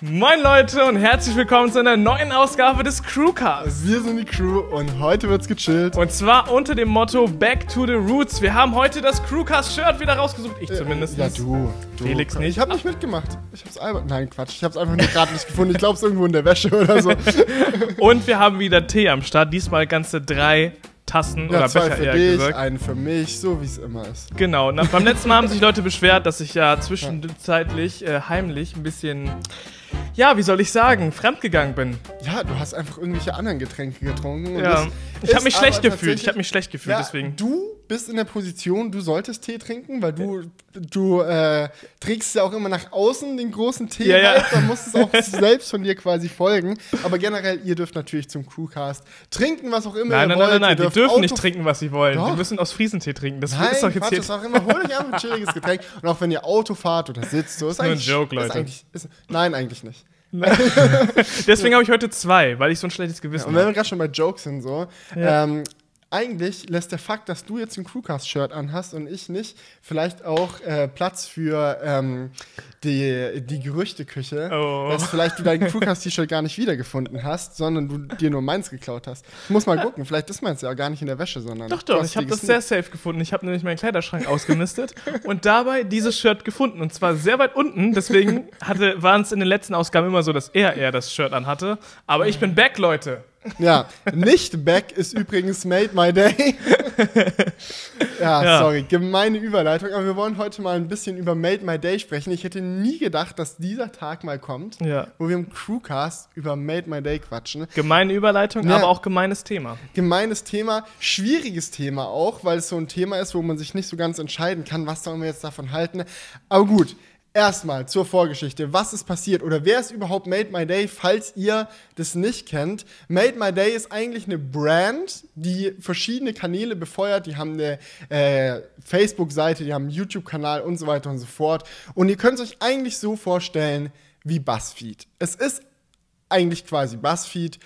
Moin Leute und herzlich willkommen zu einer neuen Ausgabe des Crewcasts. Wir sind die Crew und heute wird's gechillt. Und zwar unter dem Motto Back to the Roots. Wir haben heute das Crewcast-Shirt wieder rausgesucht. Ich zumindest. Ja, du. du. Felix nicht. Ich habe nicht mitgemacht. Ich hab's albert. Nein, Quatsch. Ich hab's einfach nur gerade nicht gefunden. Ich glaube es irgendwo in der Wäsche oder so. Und wir haben wieder Tee am Start. Diesmal ganze drei Tassen Ja, oder zwei Becher für dich, gesagt. einen für mich, so wie es immer ist. Genau. Na, beim letzten Mal haben sich Leute beschwert, dass ich ja zwischenzeitlich äh, heimlich ein bisschen, ja, wie soll ich sagen, fremdgegangen bin. Ja, du hast einfach irgendwelche anderen Getränke getrunken. Ja. Ich habe mich schlecht gefühlt. Ich habe mich schlecht gefühlt, Ja, deswegen. Du bist in der Position, du solltest Tee trinken, weil du, du äh, trägst ja auch immer nach außen den großen Tee Ja, ja. halt, dann musst du es auch selbst von dir quasi folgen. Aber generell, ihr dürft natürlich zum Crewcast trinken, was auch immer Nein, ihr nein, wollt. nein, nein, nein. Die dürfen nicht Auto- trinken, was sie wollen. Die Doch. müssen aus Friesentee trinken. Das Nein, ist doch jetzt Quatsch, hier. ist auch immer, hol euch einfach ein chilliges Getränk. Und auch wenn ihr Auto fahrt oder sitzt, so ist, nur ein eigentlich, Joke, Ist Leute. eigentlich, ist, nein, eigentlich nicht. Deswegen habe ich heute zwei, weil ich so ein schlechtes Gewissen Und wenn habe. wir gerade schon bei Jokes sind, so, Ja. ähm, eigentlich lässt der Fakt, dass du jetzt ein Crewcast-Shirt anhast und ich nicht, vielleicht auch äh, Platz für ähm, die, die Gerüchteküche, Oh. dass vielleicht du dein Crewcast-T-Shirt gar nicht wiedergefunden hast, sondern du dir nur meins geklaut hast. Ich muss mal gucken, vielleicht ist meins ja gar nicht in der Wäsche, sondern. Doch, doch, ich habe das sehr safe gefunden. Ich habe nämlich meinen Kleiderschrank ausgemistet und dabei dieses Shirt gefunden. Und zwar sehr weit unten. Deswegen hatte, waren es in den letzten Ausgaben immer so, dass er eher das Shirt anhatte. Aber ich bin back, Leute. Ja, nicht back ist übrigens made my day. ja, Ja. sorry, gemeine Überleitung. Aber wir wollen heute mal ein bisschen über Made my day sprechen. Ich hätte nie gedacht, dass dieser Tag mal kommt, Ja. wo wir im Crewcast über Made my day quatschen. Gemeine Überleitung, Ja. aber auch gemeines Thema. Gemeines Thema, schwieriges Thema auch, weil es so ein Thema ist, wo man sich nicht so ganz entscheiden kann, was sollen wir jetzt davon halten. Aber gut, erstmal zur Vorgeschichte. Was ist passiert oder wer ist überhaupt Made My Day, falls ihr das nicht kennt? Made My Day ist eigentlich eine Brand, die verschiedene Kanäle befeuert. Die haben eine äh, Facebook-Seite, die haben einen YouTube-Kanal und so weiter und so fort. Und ihr könnt es euch eigentlich so vorstellen wie BuzzFeed. Es ist eigentlich quasi BuzzFeed.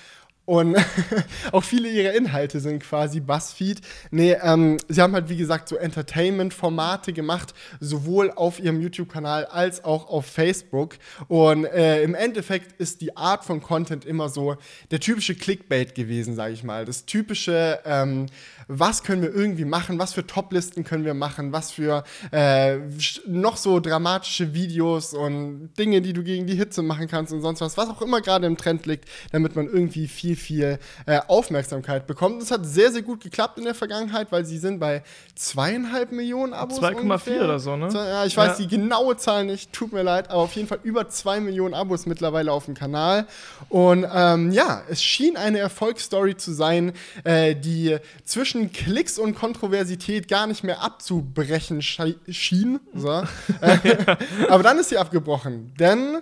Und auch viele ihrer Inhalte sind quasi BuzzFeed. Nee, ähm, sie haben halt, wie gesagt, so Entertainment-Formate gemacht, sowohl auf ihrem YouTube-Kanal als auch auf Facebook. Und äh, im Endeffekt ist die Art von Content immer so der typische Clickbait gewesen, sage ich mal. Das typische, ähm, was können wir irgendwie machen, was für Toplisten können wir machen, was für äh, noch so dramatische Videos und Dinge, die du gegen die Hitze machen kannst und sonst was, was auch immer gerade im Trend liegt, damit man irgendwie viel, viel äh, Aufmerksamkeit bekommt. Das hat sehr, sehr gut geklappt in der Vergangenheit, weil sie sind bei zweieinhalb Millionen Abos. 2,4 ungefähr. oder so, ne? Ja, ich weiß Ja. die genaue Zahl nicht, tut mir leid, aber auf jeden Fall über zwei Millionen Abos mittlerweile auf dem Kanal. Und ähm, ja, es schien eine Erfolgsstory zu sein, äh, die zwischen Klicks und Kontroversität gar nicht mehr abzubrechen schien. So. Äh, aber dann ist sie abgebrochen. Denn,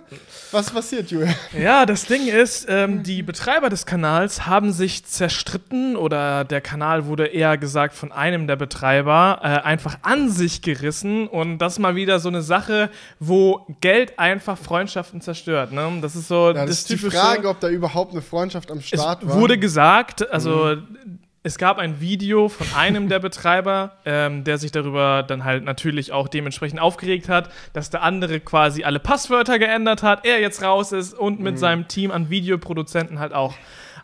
was passiert, Julia? Ja, das Ding ist, ähm, die Betreiber des Kanals haben sich zerstritten oder der Kanal wurde eher gesagt von einem der Betreiber äh, einfach an sich gerissen und das ist mal wieder so eine Sache, wo Geld einfach Freundschaften zerstört. Ne? Das ist so Ja, das, das ist die. Frage, ob da überhaupt eine Freundschaft am es Start war. wurde gesagt, also es gab ein Video von einem der Betreiber, ähm, der sich darüber dann halt natürlich auch dementsprechend aufgeregt hat, dass der andere quasi alle Passwörter geändert hat, er jetzt raus ist und mit seinem Team an Videoproduzenten halt auch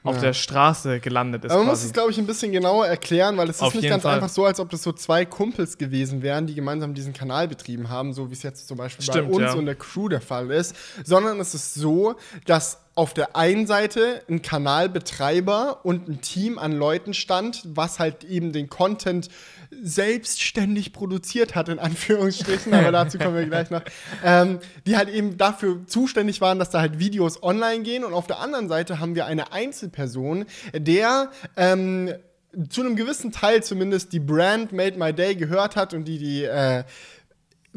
auf Ja. der Straße gelandet ist. Aber man muss quasi. es, glaube ich, ein bisschen genauer erklären, weil es Auf ist nicht ganz Fall. einfach so, als ob das so zwei Kumpels gewesen wären, die gemeinsam diesen Kanal betrieben haben, so wie es jetzt zum Beispiel Stimmt, bei uns ja. und der Crew der Fall ist, sondern es ist so, dass auf der einen Seite ein Kanalbetreiber und ein Team an Leuten stand, was halt eben den Content selbstständig produziert hat, in Anführungsstrichen, aber dazu kommen wir gleich noch, ähm, die halt eben dafür zuständig waren, dass da halt Videos online gehen. Und auf der anderen Seite haben wir eine Einzelperson, der ähm, zu einem gewissen Teil zumindest die Brand Made My Day gehört hat und die die äh,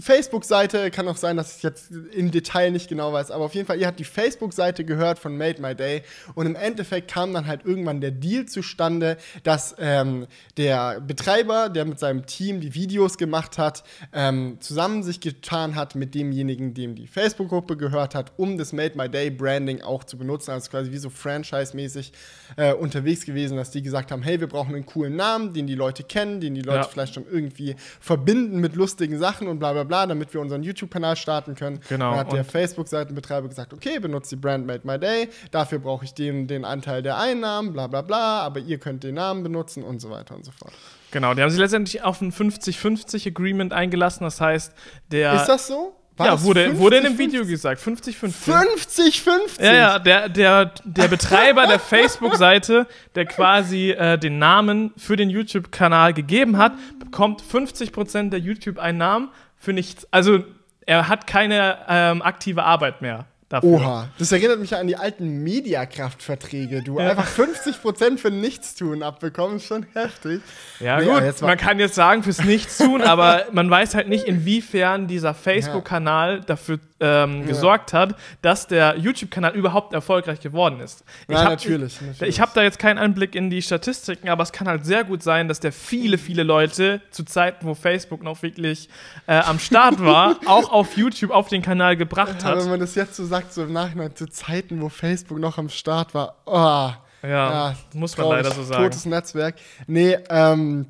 Facebook-Seite, kann auch sein, dass ich jetzt im Detail nicht genau weiß, aber auf jeden Fall, ihr habt die Facebook-Seite gehört von Made My Day und im Endeffekt kam dann halt irgendwann der Deal zustande, dass ähm, der Betreiber, der mit seinem Team die Videos gemacht hat, ähm, zusammen sich getan hat mit demjenigen, dem die Facebook-Gruppe gehört hat, um das Made My Day Branding auch zu benutzen, also quasi wie so Franchise-mäßig äh, unterwegs gewesen, dass die gesagt haben, hey, wir brauchen einen coolen Namen, den die Leute kennen, den die Leute Ja. vielleicht schon irgendwie verbinden mit lustigen Sachen und bla bla bla. Bla, damit wir unseren YouTube-Kanal starten können. Genau, Dann hat der Facebook-Seitenbetreiber gesagt, okay, benutzt die Brand Made My Day, dafür brauche ich den, den Anteil der Einnahmen, bla bla bla, aber ihr könnt den Namen benutzen und so weiter und so fort. Genau, die haben sich letztendlich auf ein 50-50 Agreement eingelassen. Das heißt, der. Ist das so? War ja, wurde, wurde in dem 50-50? Video gesagt. 50-50. 50-50? Ja, ja, der, der, der Betreiber der Facebook-Seite, der quasi äh, den Namen für den YouTube-Kanal gegeben hat, bekommt 50% der YouTube-Einnahmen für nichts. Also er hat keine ähm, aktive Arbeit mehr dafür. Oha, das erinnert mich ja an die alten Mediakraftverträge. Du einfach 50% für Nichtstun abbekommst, schon heftig. Ja, Nee, gut, man kann jetzt sagen, fürs Nichtstun, aber man weiß halt nicht, inwiefern dieser Facebook-Kanal dafür ähm, gesorgt hat, dass der YouTube-Kanal überhaupt erfolgreich geworden ist. Ich Ja, hab- natürlich, Ich, natürlich. ich habe da jetzt keinen Einblick in die Statistiken, aber es kann halt sehr gut sein, dass der viele, viele Leute zu Zeiten, wo Facebook noch wirklich äh, am Start war, auch auf YouTube auf den Kanal gebracht Ja, wenn hat. man das jetzt so sagt, so im Nachhinein zu Zeiten, wo Facebook noch am Start war. Oh, Ja, muss man leider so sagen. Totes Netzwerk. Nee, ähm.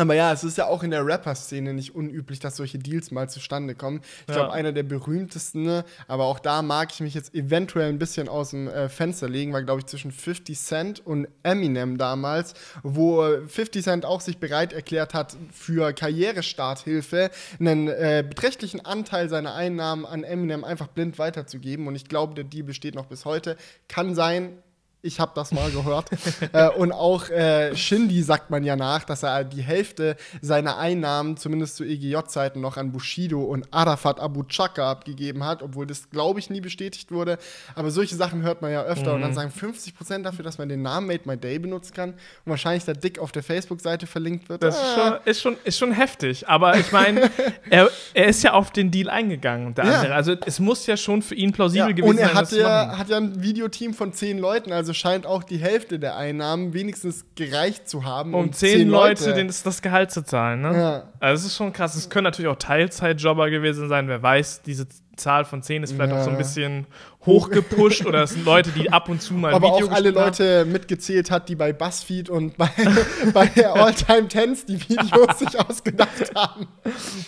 Aber ja, es ist ja auch in der Rapper-Szene nicht unüblich, dass solche Deals mal zustande kommen. Ich Ja. glaube, einer der berühmtesten, ne, aber auch da mag ich mich jetzt eventuell ein bisschen aus dem äh, Fenster legen, war, glaube ich, zwischen 50 Cent und Eminem damals, wo 50 Cent auch sich bereit erklärt hat, für Karrierestarthilfe einen äh, beträchtlichen Anteil seiner Einnahmen an Eminem einfach blind weiterzugeben. Und ich glaube, der Deal besteht noch bis heute. Kann sein, ich habe das mal gehört. äh, und auch äh, Shindy sagt man ja nach, dass er die Hälfte seiner Einnahmen, zumindest zu EGJ-Zeiten, noch an Bushido und Arafat Abu Chaka abgegeben hat, obwohl das, glaube ich, nie bestätigt wurde. Aber solche Sachen hört man ja öfter. Und dann sagen 50% dafür, dass man den Namen Made My Day benutzen kann und wahrscheinlich da dick auf der Facebook-Seite verlinkt wird. Das ist Ah. schon, ist schon, ist schon heftig. Aber ich meine, er, er ist ja auf den Deal eingegangen, der Ja. andere. Also es muss ja schon für ihn plausibel Ja, gewesen und er sein, hat ja, hat ja ein Videoteam von zehn Leuten, also scheint auch die Hälfte der Einnahmen wenigstens gereicht zu haben. Um zehn Leute den das, das Gehalt zu zahlen, ne? Ja. Also das ist schon krass. Es können natürlich auch Teilzeitjobber gewesen sein. Wer weiß, diese Zahl von zehn ist vielleicht Ja. auch so ein bisschen hochgepusht oder es sind Leute, die ab und zu mal aber Video auch alle geschnitten haben. Leute mitgezählt hat, die bei BuzzFeed und bei, bei All-Time Tens die Videos sich ausgedacht haben.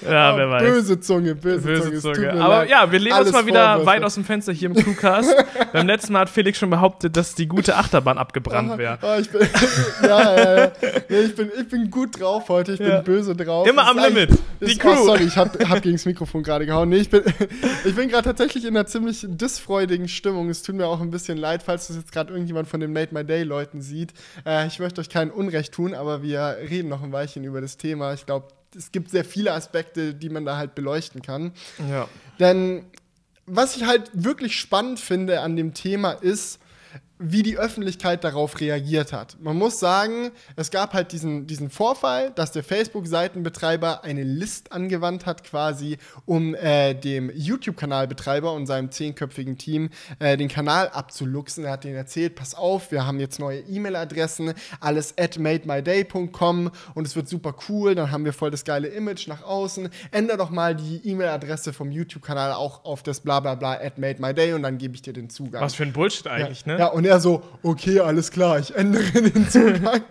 Ja, wer weiß. Böse Zunge, böse, Böse Zunge. Zunge. Aber leid. ja, wir lehnen uns mal wieder Vorwürfe. weit aus dem Fenster hier im Crewcast. Beim letzten Mal hat Felix schon behauptet, dass die gute Achterbahn abgebrannt wäre. Ah, ich bin, ja, ja. Nee, ich, bin, ich bin gut drauf heute, ich Ja. bin böse drauf. Immer am ist Limit. Die ist, Crew. Oh, sorry, ich hab, hab gegen das Mikrofon gerade gehauen. Nee, ich bin, ich bin gerade tatsächlich in einer ziemlich disfreudigen Stimmung. Es tut mir auch ein bisschen leid, falls das jetzt gerade irgendjemand von den Made My Day Leuten sieht. Äh, ich möchte euch kein Unrecht tun, aber wir reden noch ein Weilchen über das Thema. Ich glaube, es gibt sehr viele Aspekte, die man da halt beleuchten kann. Ja. Denn was ich halt wirklich spannend finde an dem Thema ist, wie die Öffentlichkeit darauf reagiert hat. Man muss sagen, es gab halt diesen, diesen Vorfall, dass der Facebook-Seitenbetreiber eine List angewandt hat, quasi, um äh, dem YouTube-Kanalbetreiber und seinem zehnköpfigen Team äh, den Kanal abzuluxen. Er hat denen erzählt, pass auf, wir haben jetzt neue E-Mail-Adressen, alles at mademyday.com und es wird super cool, dann haben wir voll das geile Image nach außen. Änder doch mal die E-Mail-Adresse vom YouTube-Kanal auch auf das blablabla at mademyday und dann gebe ich dir den Zugang. Was für ein Bullshit eigentlich, ja. ne? Ja, und er so, okay, alles klar, ich ändere den Zugang.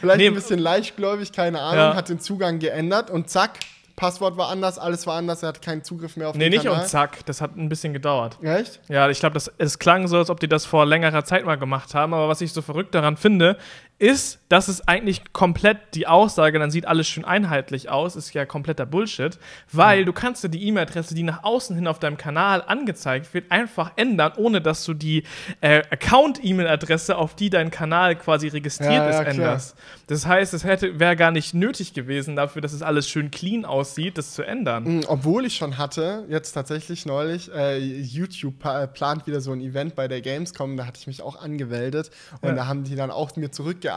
Vielleicht Nee. ein bisschen leichtgläubig, keine Ahnung, Ja. hat den Zugang geändert und zack, Passwort war anders, alles war anders, er hat keinen Zugriff mehr auf Nee, den nicht Kanal. und zack, das hat ein bisschen gedauert. Echt? Ja, ich glaube, es klang so, als ob die das vor längerer Zeit mal gemacht haben. Aber was ich so verrückt daran finde, ist, dass es eigentlich komplett die Aussage, dann sieht alles schön einheitlich aus, ist ja kompletter Bullshit, weil du kannst ja die E-Mail-Adresse, die nach außen hin auf deinem Kanal angezeigt wird, einfach ändern, ohne dass du die äh, Account-E-Mail-Adresse, auf die dein Kanal quasi registriert Ja, ist, ja, änderst. Das heißt, es hätte wäre gar nicht nötig gewesen dafür, dass es alles schön clean aussieht, das zu ändern. Mm, Obwohl ich schon hatte, jetzt tatsächlich neulich, äh, YouTube plant wieder so ein Event bei der Gamescom, da hatte ich mich auch angemeldet und Ja. da haben die dann auch mir zurückgeantwortet,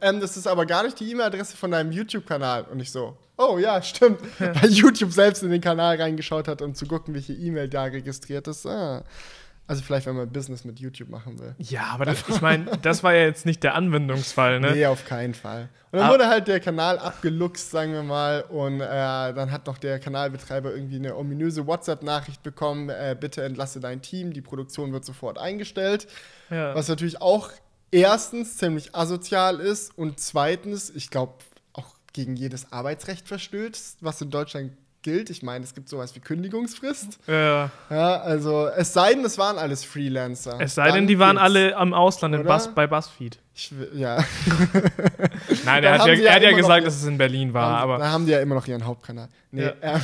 ähm, das ist aber gar nicht die E-Mail-Adresse von deinem YouTube-Kanal. Und ich so, oh ja, stimmt, weil YouTube selbst in den Kanal reingeschaut hat, um zu gucken, welche E-Mail da registriert ist. Ah. Also vielleicht, wenn man Business mit YouTube machen will. Ja, aber das, ich meine, das war ja jetzt nicht der Anwendungsfall, ne? Nee, auf keinen Fall. Und dann Ah. wurde halt der Kanal abgeluchst, sagen wir mal, und äh, dann hat noch der Kanalbetreiber irgendwie eine ominöse WhatsApp-Nachricht bekommen, äh, bitte entlasse dein Team, die Produktion wird sofort eingestellt. Ja. Was natürlich auch erstens ziemlich asozial ist und zweitens, ich glaube, auch gegen jedes Arbeitsrecht verstößt, was in Deutschland gilt. Ich meine, es gibt sowas wie Kündigungsfrist. Ja. Ja, also es sei denn, es waren alles Freelancer. Es sei denn, Dann die waren alle am Ausland? Buzz, bei BuzzFeed. Ich, will- ja. Nein, er hat ja, ja er hat ja noch gesagt, ihr- dass es in Berlin war, Haben- aber. Da haben die ja immer noch ihren Hauptkanal. Nee, Ja. ähm,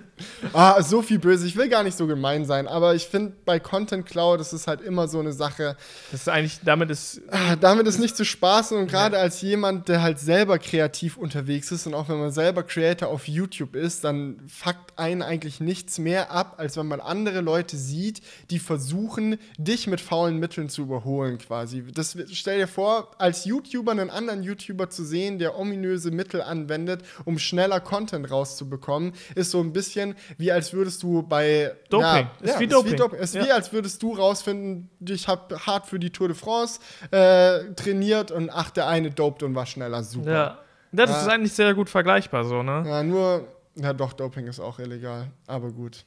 ah, so viel böse. Ich will gar nicht so gemein sein, aber ich finde, bei Content Cloud, das ist halt immer so eine Sache. Das ist eigentlich, damit ist. Ah, damit ist nicht zu spaßen und gerade als jemand, der halt selber kreativ unterwegs ist und auch wenn man selber Creator auf YouTube ist, dann fuckt einen eigentlich nichts mehr ab, als wenn man andere Leute sieht, die versuchen, dich mit faulen Mitteln zu überholen quasi. Das, stell dir vor, als YouTuber einen anderen YouTuber zu sehen, der ominöse Mittel anwendet, um schneller Content rauszubekommen, ist so ein bisschen wie als würdest du bei Doping. Ja, Ist ja, wie Ist Doping. wie, Doping. Ist Ja. wie als würdest du rausfinden, ich habe hart für die Tour de France äh, trainiert und ach, der eine dopt und war schneller. Super. Ja. Das Ja. ist eigentlich sehr gut vergleichbar, so, ne? Ja, nur, ja doch, Doping ist auch illegal, aber gut.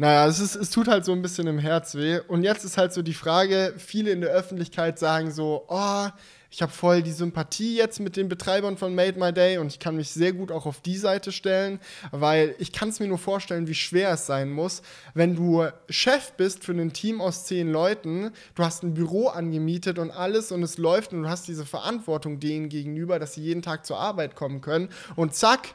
Naja, es, ist, es tut halt so ein bisschen im Herz weh. Und jetzt ist halt so die Frage, viele in der Öffentlichkeit sagen so, oh, ich habe voll die Sympathie jetzt mit den Betreibern von Made My Day und ich kann mich sehr gut auch auf die Seite stellen, weil ich kann es mir nur vorstellen, wie schwer es sein muss, wenn du Chef bist für ein Team aus zehn Leuten, du hast ein Büro angemietet und alles und es läuft und du hast diese Verantwortung denen gegenüber, dass sie jeden Tag zur Arbeit kommen können und zack,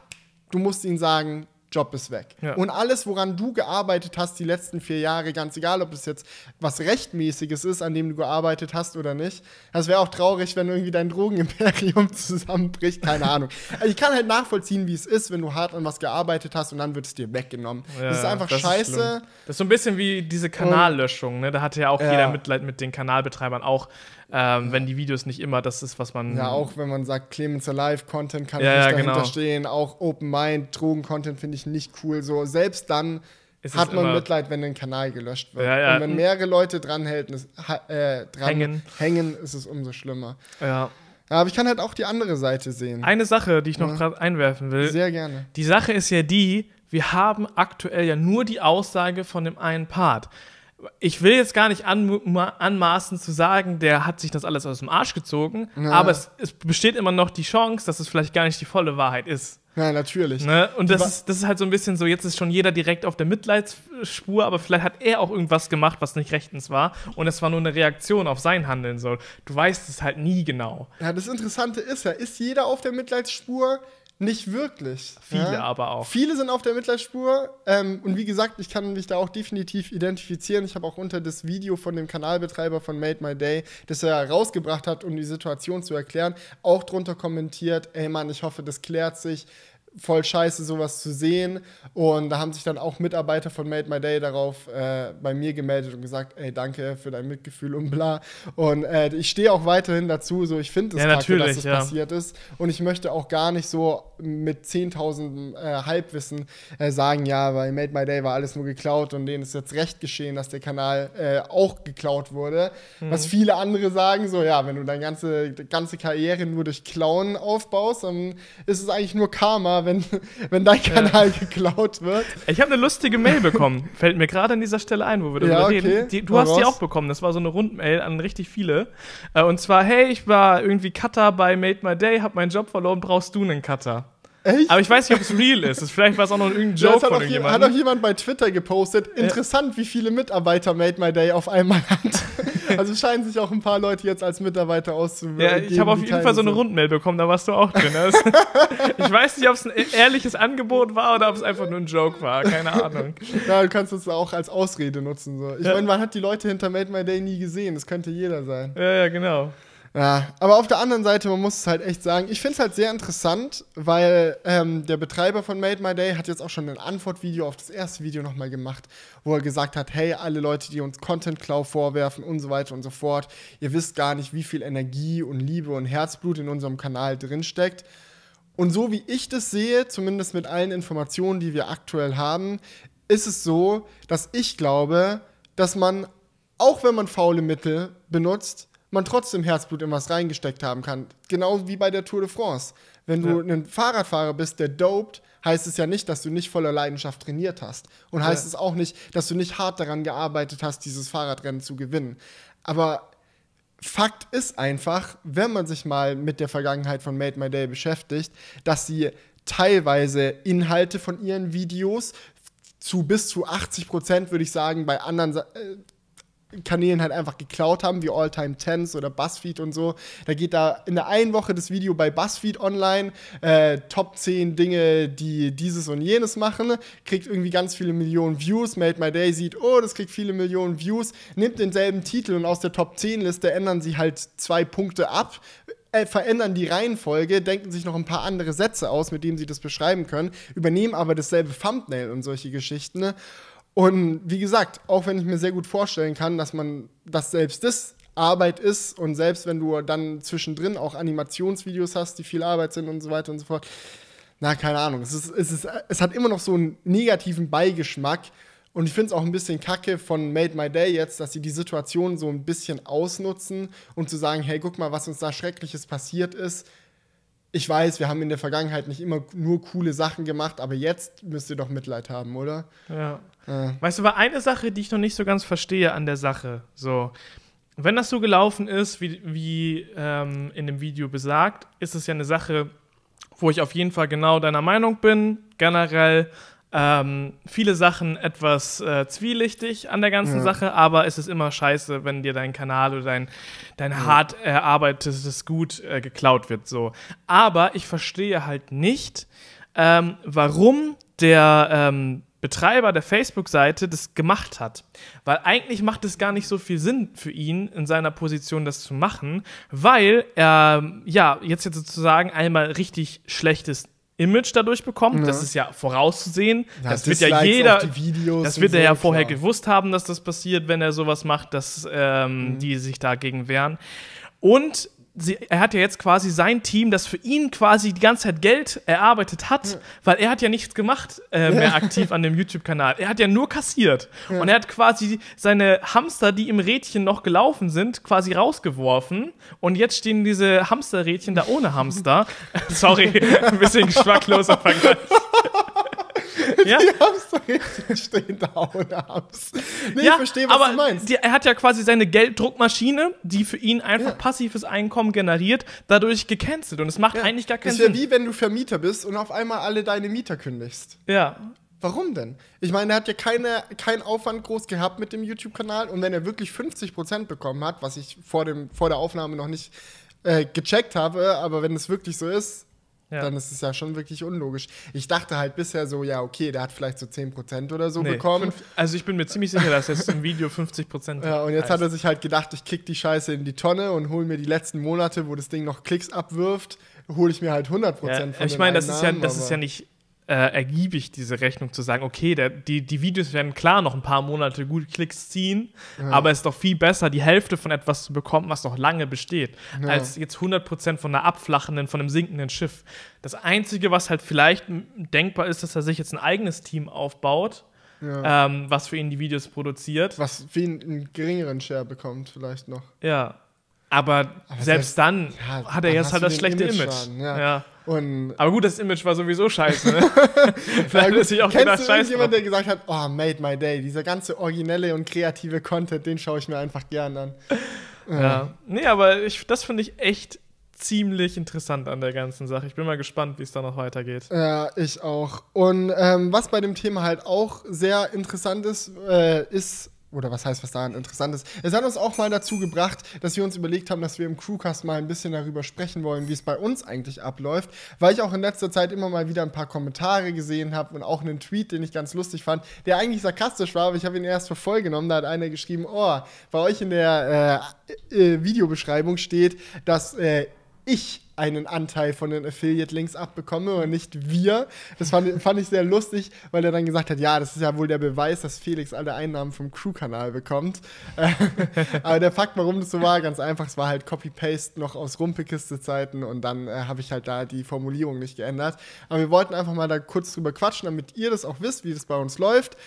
du musst ihnen sagen, Job ist weg. Ja. Und alles, woran du gearbeitet hast die letzten vier Jahre, ganz egal, ob es jetzt was Rechtmäßiges ist, an dem du gearbeitet hast oder nicht. Das wäre auch traurig, wenn irgendwie dein Drogenimperium zusammenbricht. Keine Ahnung. Also ich kann halt nachvollziehen, wie es ist, wenn du hart an was gearbeitet hast und dann wird es dir weggenommen. das ist Ja, einfach das ist scheiße. schlimm. das ist so ein bisschen wie diese Kanallöschung, ne? Da hatte ja auch Ja. jeder Mitleid mit den Kanalbetreibern auch, ähm, wenn die Videos nicht immer das ist, was man. ja, auch wenn man sagt, Clemens Alive, Content kann Ja, nicht ja, dahinter genau. stehen, auch Open Mind, Drogen-Content finde ich nicht cool. So, selbst dann Ist hat es man Mitleid, wenn ein Kanal gelöscht wird. Ja, ja. Und wenn mehrere Leute ha- äh, dran Hängen. hängen, ist es umso schlimmer. Ja. Ja, aber ich kann halt auch die andere Seite sehen. Eine Sache, die ich noch Ja. gerade einwerfen will. Sehr gerne. Die Sache ist ja die, wir haben aktuell ja nur die Aussage von dem einen Part. Ich will jetzt gar nicht anma anmaßen zu sagen, der hat sich das alles aus dem Arsch gezogen, Ja. aber es, es besteht immer noch die Chance, dass es vielleicht gar nicht die volle Wahrheit ist. Ja, natürlich. Ne? Und das ist, das ist halt so ein bisschen so, jetzt ist schon jeder direkt auf der Mitleidsspur, aber vielleicht hat er auch irgendwas gemacht, was nicht rechtens war und es war nur eine Reaktion auf sein Handeln. So. Du weißt es halt nie genau. Ja, das Interessante ist ja, ist jeder auf der Mitleidsspur? Nicht wirklich. Viele ja? aber auch. Viele sind auf der Mitleidsspur. Ähm, und wie gesagt, ich kann mich da auch definitiv identifizieren. Ich habe auch unter das Video von dem Kanalbetreiber von Made My Day, das er rausgebracht hat, um die Situation zu erklären, auch drunter kommentiert, ey Mann, ich hoffe, das klärt sich. Voll scheiße, sowas zu sehen. Und da haben sich dann auch Mitarbeiter von Made My Day darauf äh, bei mir gemeldet und gesagt, ey, danke für dein Mitgefühl und bla. Und äh, ich stehe auch weiterhin dazu, so ich finde es Ja, kacke, natürlich, dass das ja. passiert ist. Und ich möchte auch gar nicht so mit 10.000 äh, Halbwissen äh, sagen, ja, bei Made My Day war alles nur geklaut und denen ist jetzt recht geschehen, dass der Kanal äh, auch geklaut wurde. Mhm. Was viele andere sagen, so, ja, wenn du deine ganze, ganze Karriere nur durch Klauen aufbaust, dann ist es eigentlich nur Karma, wenn, wenn dein Kanal geklaut wird. Ich habe eine lustige Mail bekommen. Fällt mir gerade an dieser Stelle ein, wo wir Ja, darüber okay. reden. Die, du Hau hast die auch bekommen. Das war so eine Rundmail an richtig viele. Äh, und zwar, hey, ich war irgendwie Cutter bei Made My Day, hab meinen Job verloren, brauchst du einen Cutter? Echt? Aber ich weiß nicht, ob es real ist. Es- Vielleicht war es auch noch irgendein Ja, Joke hat, von je, hat irgendjemandem. auch jemand bei Twitter gepostet. Interessant, wie viele Mitarbeiter Made My Day auf einmal hat. also scheinen sich auch ein paar Leute jetzt als Mitarbeiter auszugeben. Ja, ich habe auf jeden Fall so eine Rundmail bekommen, da warst du auch drin. Das- ich weiß nicht, ob es ein ehrliches Angebot war oder ob es einfach nur ein Joke war. Keine Ahnung. Ja, du kannst es auch als Ausrede nutzen. So. Ich Ja. meine, man hat die Leute hinter Made My Day nie gesehen. Das könnte jeder sein. Ja, ja, genau. Ja, aber auf der anderen Seite, man muss es halt echt sagen, ich finde es halt sehr interessant, weil ähm, der Betreiber von Made My Day hat jetzt auch schon ein Antwortvideo auf das erste Video nochmal gemacht, wo er gesagt hat, hey, alle Leute, die uns Content Cloud vorwerfen und so weiter und so fort, ihr wisst gar nicht, wie viel Energie und Liebe und Herzblut in unserem Kanal drinsteckt. Und so wie ich das sehe, zumindest mit allen Informationen, die wir aktuell haben, ist es so, dass ich glaube, dass man, auch wenn man faule Mittel benutzt, man trotzdem Herzblut in was reingesteckt haben kann. Genau wie bei der Tour de France. Wenn du ein Fahrradfahrer bist, der dopt, heißt es ja nicht, dass du nicht voller Leidenschaft trainiert hast. Und heißt Ja. es auch nicht, dass du nicht hart daran gearbeitet hast, dieses Fahrradrennen zu gewinnen. Aber Fakt ist einfach, wenn man sich mal mit der Vergangenheit von Made My Day beschäftigt, dass sie teilweise Inhalte von ihren Videos. Zu bis zu 80 Prozent würde ich sagen, bei anderen äh, Kanälen halt einfach geklaut haben, wie All Time Tens oder BuzzFeed und so. Da geht da in der einen Woche das Video bei BuzzFeed online, äh, Top 10 Dinge, die dieses und jenes machen, kriegt irgendwie ganz viele Millionen Views. Made My Day sieht, oh, das kriegt viele Millionen Views, nimmt denselben Titel und aus der Top 10 Liste ändern sie halt zwei Punkte ab. Äh, verändern die Reihenfolge, denken sich noch ein paar andere Sätze aus, mit denen sie das beschreiben können, übernehmen aber dasselbe Thumbnail und solche Geschichten. Und wie gesagt, auch wenn ich mir sehr gut vorstellen kann, dass man, dass selbst das Arbeit ist und selbst wenn du dann zwischendrin auch Animationsvideos hast, die viel Arbeit sind und so weiter und so fort, na, keine Ahnung. Es, ist, es, ist, es hat immer noch so einen negativen Beigeschmack. Und ich finde es auch ein bisschen kacke von Made My Day jetzt, dass sie die Situation so ein bisschen ausnutzen und zu sagen, hey, guck mal, was uns da Schreckliches passiert ist. Ich weiß, wir haben in der Vergangenheit nicht immer nur coole Sachen gemacht, aber jetzt müsst ihr doch Mitleid haben, oder? Ja. Ja. Weißt du, war eine Sache, die ich noch nicht so ganz verstehe an der Sache. So, wenn das so gelaufen ist, wie, wie ähm, in dem Video besagt, ist es ja eine Sache, wo ich auf jeden Fall genau deiner Meinung bin. Generell ähm, viele Sachen etwas äh, zwielichtig an der ganzen Ja. Sache, aber es ist immer scheiße, wenn dir dein Kanal oder dein, dein hart erarbeitetes Gut äh, geklaut wird. So. Aber ich verstehe halt nicht, ähm, warum der ähm, Betreiber der Facebook-Seite das gemacht hat. Weil eigentlich macht es gar nicht so viel Sinn für ihn in seiner Position, das zu machen, weil er ja jetzt, jetzt sozusagen einmal richtig schlechtes Image dadurch bekommt. Ja. Das ist ja vorauszusehen. Ja, das wird ja Dislikes jeder. Das wird er so, ja vorher klar. gewusst haben, dass das passiert, wenn er sowas macht, dass ähm, Mhm. die sich dagegen wehren. Und sie, er hat ja jetzt quasi sein Team, das für ihn quasi die ganze Zeit Geld erarbeitet hat, weil er hat ja nichts gemacht äh, mehr aktiv an dem YouTube-Kanal. Er hat ja nur kassiert. Und er hat quasi seine Hamster, die im Rädchen noch gelaufen sind, quasi rausgeworfen. Und jetzt stehen diese Hamsterrädchen da ohne Hamster. Sorry, ein bisschen geschmackloser Vergleich. ja? Die Hamsterrädchen stehen da ohne Hams. Nee, ich verstehe, was aber du meinst. Die, er hat ja quasi seine Gelddruckmaschine, die für ihn einfach Ja. passives Einkommen generiert, dadurch gecancelt. Und es macht eigentlich gar keinen das wäre Sinn. wie wenn du Vermieter bist und auf einmal alle deine Mieter kündigst. Ja. Warum denn? Ich meine, er hat ja keine, keinen Aufwand groß gehabt mit dem YouTube-Kanal und wenn er wirklich 50% bekommen hat, was ich vor, dem, vor der Aufnahme noch nicht äh, gecheckt habe, aber wenn es wirklich so ist, Ja. dann ist es ja schon wirklich unlogisch. Ich dachte halt bisher so, ja, okay, der hat vielleicht so 10% oder so Nee, bekommen. fünf- also ich bin mir ziemlich sicher, dass jetzt im Video 50 Prozent. Ja, und jetzt hat er sich halt gedacht, ich kick die Scheiße in die Tonne und hole mir die letzten Monate, wo das Ding noch Klicks abwirft, hole ich mir halt 100% ja, von Ich den meine, das ist ja, das ist ja nicht äh, ergiebig, diese Rechnung zu sagen, okay, der, die, die Videos werden klar noch ein paar Monate gut Klicks ziehen, aber es ist doch viel besser, die Hälfte von etwas zu bekommen, was noch lange besteht, Ja. als jetzt 100% von einer abflachenden, von einem sinkenden Schiff. Das Einzige, was halt vielleicht denkbar ist, dass er sich jetzt ein eigenes Team aufbaut, Ja. ähm, was für ihn die Videos produziert. Was für ihn einen geringeren Share bekommt, vielleicht noch. Ja. Aber, Aber selbst selbst- dann ja, hat er jetzt halt das schlechte Image. Image-Schaden, ja. Ja. Und Aber gut, das Image war sowieso scheiße. Ne? Vielleicht Ja, ist sich auch Kennst gedacht, du scheiße. irgendjemand, der gesagt hat, oh, made my day, dieser ganze originelle und kreative Content, den schaue ich mir einfach gern an. Ja. Nee, aber ich, das finde ich echt ziemlich interessant an der ganzen Sache. Ich bin mal gespannt, wie es da noch weitergeht. Ja, ich auch. Und ähm, was bei dem Thema halt auch sehr interessant ist, äh, ist, oder was heißt, was daran interessant ist, es hat uns auch mal dazu gebracht, dass wir uns überlegt haben, dass wir im Crewcast mal ein bisschen darüber sprechen wollen, wie es bei uns eigentlich abläuft, weil ich auch in letzter Zeit immer mal wieder ein paar Kommentare gesehen habe und auch einen Tweet, den ich ganz lustig fand, der eigentlich sarkastisch war, aber ich habe ihn erst für voll genommen. Da hat einer geschrieben, oh, bei euch in der äh, äh, Videobeschreibung steht, dass äh, ich einen Anteil von den Affiliate-Links abbekomme und nicht wir. Das fand, fand ich sehr lustig, weil er dann gesagt hat, ja, das ist ja wohl der Beweis, dass Felix alle Einnahmen vom Crew-Kanal bekommt. Aber der Fakt, warum das so war, ganz einfach, es war halt Copy-Paste noch aus Rumpelkiste-Zeiten und dann äh, habe ich halt da die Formulierung nicht geändert. Aber wir wollten einfach mal da kurz drüber quatschen, damit ihr das auch wisst, wie das bei uns läuft.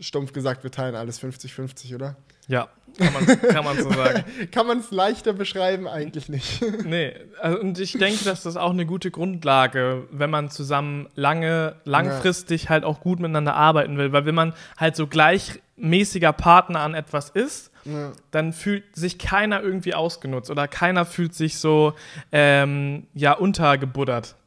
Stumpf gesagt, wir teilen alles 50-50, oder? Ja, kann man, kann man so sagen. Kann man es leichter beschreiben? Eigentlich nicht. Nee, also, und ich denke, dass das auch eine gute Grundlage, wenn man zusammen lange, langfristig halt auch gut miteinander arbeiten will. Weil wenn man halt so gleichmäßiger Partner an etwas ist Ja. dann fühlt sich keiner irgendwie ausgenutzt oder keiner fühlt sich so, ähm, ja, untergebuddert.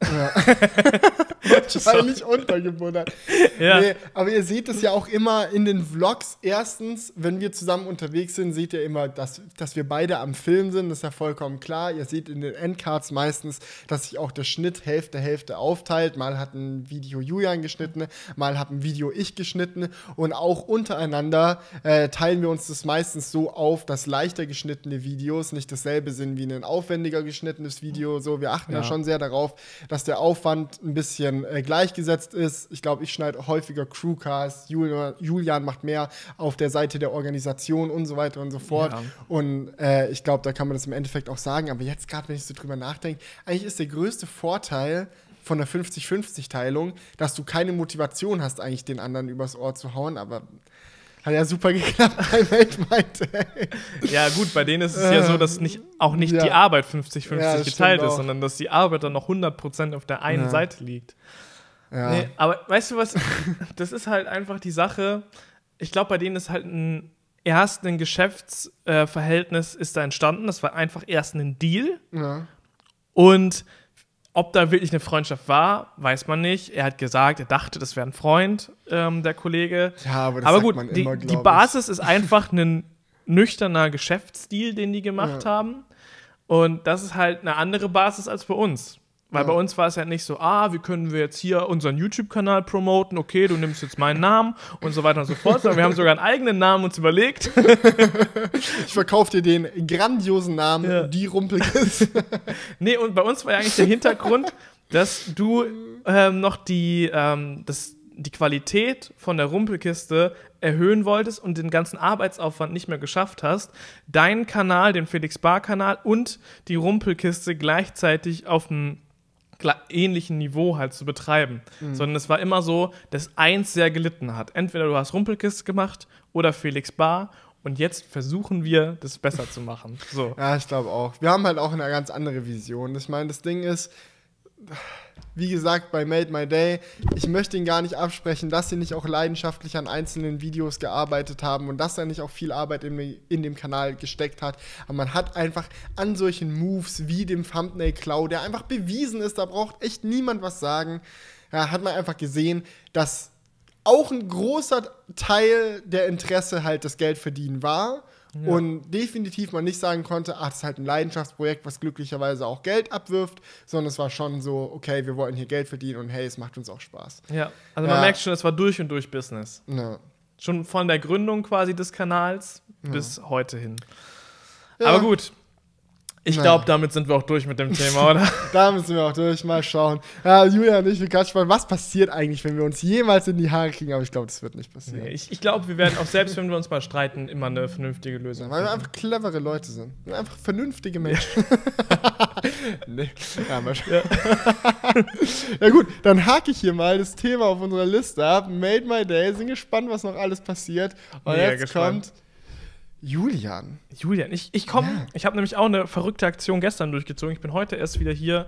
Wahrscheinlich untergebuddert. Ja. Nee, aber ihr seht es ja auch immer in den Vlogs. Erstens, wenn wir zusammen unterwegs sind, seht ihr immer, dass, dass wir beide am Film sind. Das ist ja vollkommen klar. Ihr seht in den Endcards meistens, dass sich auch der Schnitt Hälfte, Hälfte aufteilt. Mal hat ein Video Julian geschnitten, mal hat ein Video ich geschnitten. Und auch untereinander äh, teilen wir uns das meistens so auf, dass leichter geschnittene Videos nicht dasselbe sind wie ein aufwendiger geschnittenes Video. So, wir achten ja, Ja. schon sehr darauf, dass der Aufwand ein bisschen äh, gleichgesetzt ist. Ich glaube, ich schneide häufiger Crewcasts, Julian, Julian macht mehr auf der Seite der Organisation und so weiter und so fort. Ja. Und äh, ich glaube, da kann man das im Endeffekt auch sagen. Aber jetzt gerade, wenn ich so drüber nachdenke, eigentlich ist der größte Vorteil von der 50-50-Teilung, dass du keine Motivation hast, eigentlich den anderen übers Ohr zu hauen. Aber hat ja super geklappt bei Weltmeinte. Ja, gut, bei denen ist es ja so, dass nicht, auch nicht Ja. die Arbeit 50-50 Ja, geteilt ist, auch. sondern dass die Arbeit dann noch 100% auf der einen Ja. Seite liegt. Ja. Nee, aber weißt du was? das ist halt einfach die Sache. Ich glaube, bei denen ist halt ein erst ein Geschäftsverhältnis äh, ist da entstanden. Das war einfach erst ein Deal. ja. Und ob da wirklich eine Freundschaft war, weiß man nicht. Er hat gesagt, er dachte, das wäre ein Freund, ähm, der Kollege. Ja, aber das aber gut, man die, immer, die. Basis ist einfach ein nüchterner Geschäftsstil, den die gemacht Ja. haben. Und das ist halt eine andere Basis als bei uns. Weil Ja. bei uns war es ja nicht so, ah, wie können wir jetzt hier unseren YouTube-Kanal promoten? Okay, du nimmst jetzt meinen Namen und so weiter und so fort. Sondern wir haben sogar einen eigenen Namen uns überlegt. Ich verkaufe dir den grandiosen Namen, Ja. die Rumpelkiss. Nee, und bei uns war ja eigentlich der Hintergrund, dass du ähm, noch die, ähm, das, die Qualität von der Rumpelkiste erhöhen wolltest und den ganzen Arbeitsaufwand nicht mehr geschafft hast, deinen Kanal, den Felix Bar-Kanal und die Rumpelkiste gleichzeitig auf gla- ähnlichen Niveau halt zu betreiben. Sondern es war immer so, dass eins sehr gelitten hat. Entweder du hast Rumpelkiste gemacht oder Felix Bar und jetzt versuchen wir, das besser zu machen. So. Ja, ich glaube auch. Wir haben halt auch eine ganz andere Vision. Ich meine, das Ding ist, wie gesagt, bei Made My Day, ich möchte Ihnen gar nicht absprechen, dass Sie nicht auch leidenschaftlich an einzelnen Videos gearbeitet haben und dass da nicht auch viel Arbeit in, in dem Kanal gesteckt hat. Aber man hat einfach an solchen Moves wie dem Thumbnail Klau, der einfach bewiesen ist, da braucht echt niemand was sagen, ja, hat man einfach gesehen, dass auch ein großer Teil der Interesse halt das Geld verdienen war. Und definitiv man nicht sagen konnte, ach, das ist halt ein Leidenschaftsprojekt, was glücklicherweise auch Geld abwirft, sondern es war schon so, okay, wir wollen hier Geld verdienen und hey, es macht uns auch Spaß. Ja, also Ja. man merkt schon, es war durch und durch Business. Ja. Schon von der Gründung quasi des Kanals bis heute hin. Ja. Aber gut. Ich glaube, damit sind wir auch durch mit dem Thema, oder? Da müssen wir auch durch, mal schauen. Ja, Julia und ich, wir quatschen mal, was passiert eigentlich, wenn wir uns jemals in die Haare kriegen, aber ich glaube, das wird nicht passieren. nee, ich ich glaube, wir werden auch selbst, wenn wir uns mal streiten, immer eine vernünftige Lösung Weil wir einfach clevere Leute sind. Wir sind einfach vernünftige Menschen. nee. Ja, mal schauen. ja gut, dann hake ich hier mal das Thema auf unserer Liste ab. Made my day. Sind gespannt, was noch alles passiert. Und Mega jetzt gespannt. kommt Julian. Julian, ich, ich komme, Ja. ich habe nämlich auch eine verrückte Aktion gestern durchgezogen. Ich bin heute erst wieder hier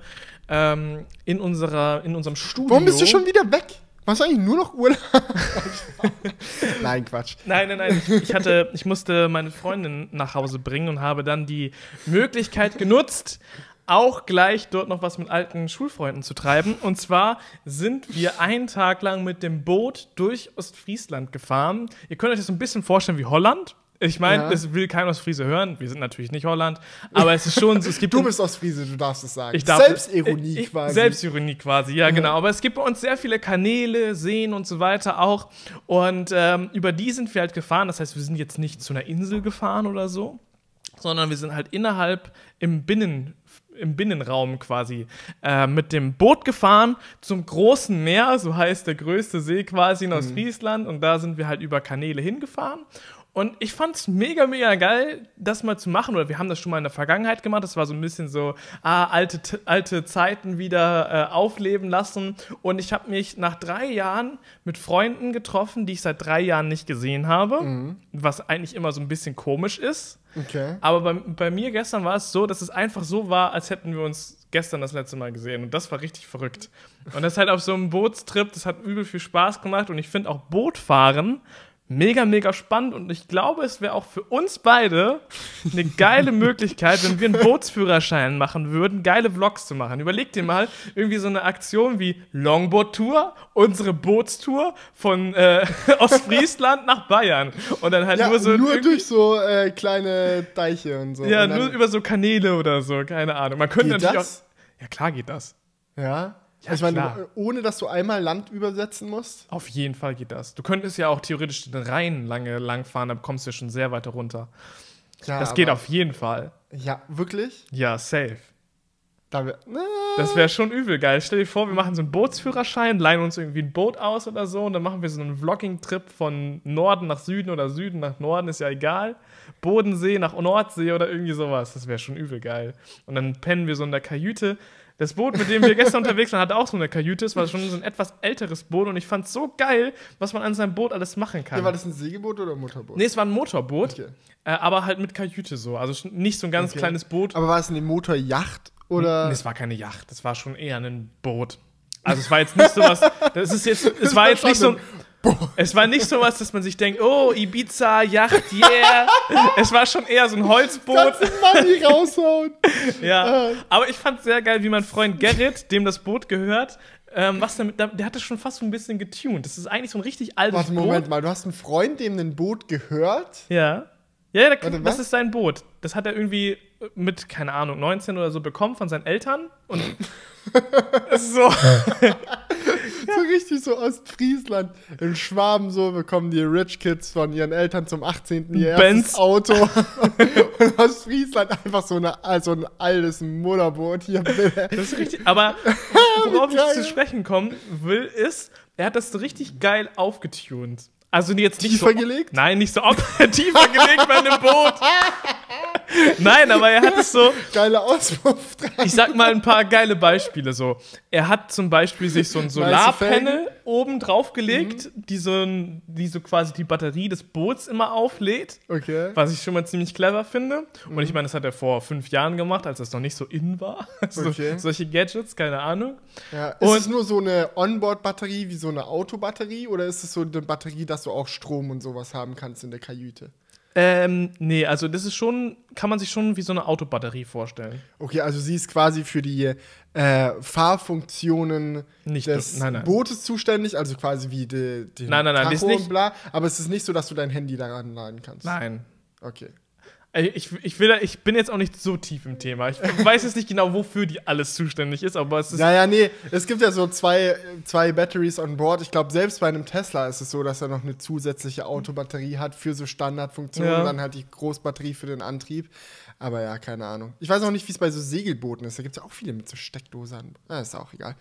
ähm, in, unserer, in unserem Studio. Warum bist du schon wieder weg? Machst du eigentlich nur noch Urlaub? Nein, Quatsch. Nein, nein, nein. Ich, hatte, ich musste meine Freundin nach Hause bringen und habe dann die Möglichkeit genutzt, auch gleich dort noch was mit alten Schulfreunden zu treiben. Und zwar sind wir einen Tag lang mit dem Boot durch Ostfriesland gefahren. Ihr könnt euch das so ein bisschen vorstellen wie Holland. Ich meine, Ja. das will kein Ostfriese hören. Wir sind natürlich nicht Holland. Aber es ist schon so, es gibt Du bist aus Friese, du darfst es sagen. ich darf, Selbstironie ich, quasi. Selbstironie quasi, ja, genau. Aber es gibt bei uns sehr viele Kanäle, Seen und so weiter auch. Und ähm, über die sind wir halt gefahren. Das heißt, wir sind jetzt nicht zu einer Insel gefahren oder so, sondern wir sind halt innerhalb im Binnen im Binnenraum quasi äh, mit dem Boot gefahren zum großen Meer, so heißt der größte See quasi in Ostfriesland und da sind wir halt über Kanäle hingefahren und ich fand's mega, mega geil, das mal zu machen. Oder wir haben das schon mal in der Vergangenheit gemacht. Das war so ein bisschen so, ah, alte, alte Zeiten wieder äh, aufleben lassen. Und ich habe mich nach drei Jahren mit Freunden getroffen, die ich seit drei Jahren nicht gesehen habe. Was eigentlich immer so ein bisschen komisch ist. Okay. Aber bei, bei mir gestern war es so, dass es einfach so war, als hätten wir uns gestern das letzte Mal gesehen. Und das war richtig verrückt. Und das halt auf so einem Bootstrip, das hat übel viel Spaß gemacht. Und ich finde auch Bootfahren mega, mega spannend und ich glaube, es wäre auch für uns beide eine geile Möglichkeit, wenn wir einen Bootsführerschein machen würden, geile Vlogs zu machen. Überleg dir mal irgendwie so eine Aktion wie Longboard-Tour, unsere Bootstour von äh, Ostfriesland nach Bayern und dann halt Ja, nur so nur durch so äh, kleine Deiche und so. ja, und nur über so Kanäle oder so, keine Ahnung. Man könnte natürlich das? auch Ja, klar geht das. Ja. Ja, ich meine, klar. ohne dass du einmal Land übersetzen musst. Auf jeden Fall geht das. Du könntest ja auch theoretisch den Rhein lange langfahren, dann kommst du ja schon sehr weit runter. Ja, Das geht auf jeden Fall. Ja, wirklich? Ja, safe. Da wär, na, Das wäre schon übel geil. Stell dir vor, wir machen so einen Bootsführerschein, leihen uns irgendwie ein Boot aus oder so und dann machen wir so einen Vlogging-Trip von Norden nach Süden oder Süden nach Norden, ist ja egal. Bodensee nach Nordsee oder irgendwie sowas. Das wäre schon übel geil. Und dann pennen wir so in der Kajüte. Das Boot, mit dem wir gestern unterwegs waren, hatte auch so eine Kajüte. Es war schon so ein etwas älteres Boot und ich fand es so geil, was man an seinem Boot alles machen kann. ja, war das ein Segelboot oder ein Motorboot? nee, es war ein Motorboot, Okay. äh, aber halt mit Kajüte so. Also nicht so ein ganz Okay. kleines Boot. Aber war es eine Motorjacht oder? Nee, es war keine Yacht, das war schon eher ein Boot. Also es war jetzt nicht sowas, das ist jetzt, es war jetzt nicht so ein, es war nicht sowas, dass man sich denkt, oh, Ibiza, Yacht, yeah. Es war schon eher so ein Holzboot. Kannst du Money raushauen? Ja. Aber ich fand sehr geil, wie mein Freund Gerrit, dem das Boot gehört, ähm, was damit, der hat das schon fast so ein bisschen getuned. Das ist eigentlich so ein richtig altes Warte, Boot. Moment mal, du hast einen Freund, dem ein Boot gehört? Ja. Ja, ja, der, Warte, das was? ist sein Boot. Das hat er irgendwie mit, keine Ahnung, 19 oder so bekommen von seinen Eltern. Und so. So richtig so Ostfriesland. In Schwaben so bekommen die Rich Kids von ihren Eltern zum 18. ihr Benz. Auto. Und Ostfriesland einfach so eine, also ein altes Mutterboot hier. Das ist richtig. Aber worauf ich zu sprechen kommen will, ist, er hat das so richtig geil aufgetunt. Also jetzt nicht Tiefer so, gelegt? Nein, nicht so tiefer gelegt bei einem Boot. Nein, aber er hat es so, Geile Auspuff dran. ich sag mal ein paar geile Beispiele so. Er hat zum Beispiel sich so ein Solarpanel oben draufgelegt, die, so die so quasi die Batterie des Boots immer auflädt. Okay. Was ich schon mal ziemlich clever finde. Und Mhm. ich meine, das hat er vor fünf Jahren gemacht, als das noch nicht so in war. So, Okay. Solche Gadgets, keine Ahnung. Ja. Ist Und- es nur so eine Onboard-Batterie wie so eine Autobatterie oder ist es so eine Batterie, dass du auch Strom und sowas haben kannst in der Kajüte? Ähm, nee, also das ist schon, kann man sich schon wie so eine Autobatterie vorstellen. Okay, also sie ist quasi für die äh, Fahrfunktionen Nicht- des nein, nein. Bootes zuständig, also quasi wie die, den Nein, nein, nein, Tacho und bla. Aber es ist nicht so, dass du dein Handy daran laden kannst. Nein. Okay. Ich, ich, will, ich bin jetzt auch nicht so tief im Thema. Ich weiß jetzt nicht genau, wofür die alles zuständig ist, aber es ist. Ja, ja, nee, es gibt ja so zwei, zwei Batteries on board. Ich glaube, selbst bei einem Tesla ist es so, dass er noch eine zusätzliche Autobatterie hat für so Standardfunktionen. Ja. Dann halt die Großbatterie für den Antrieb. Aber ja, keine Ahnung. Ich weiß auch nicht, wie es bei so Segelbooten ist. Da gibt es ja auch viele mit so Steckdose an. Ah, ist auch egal.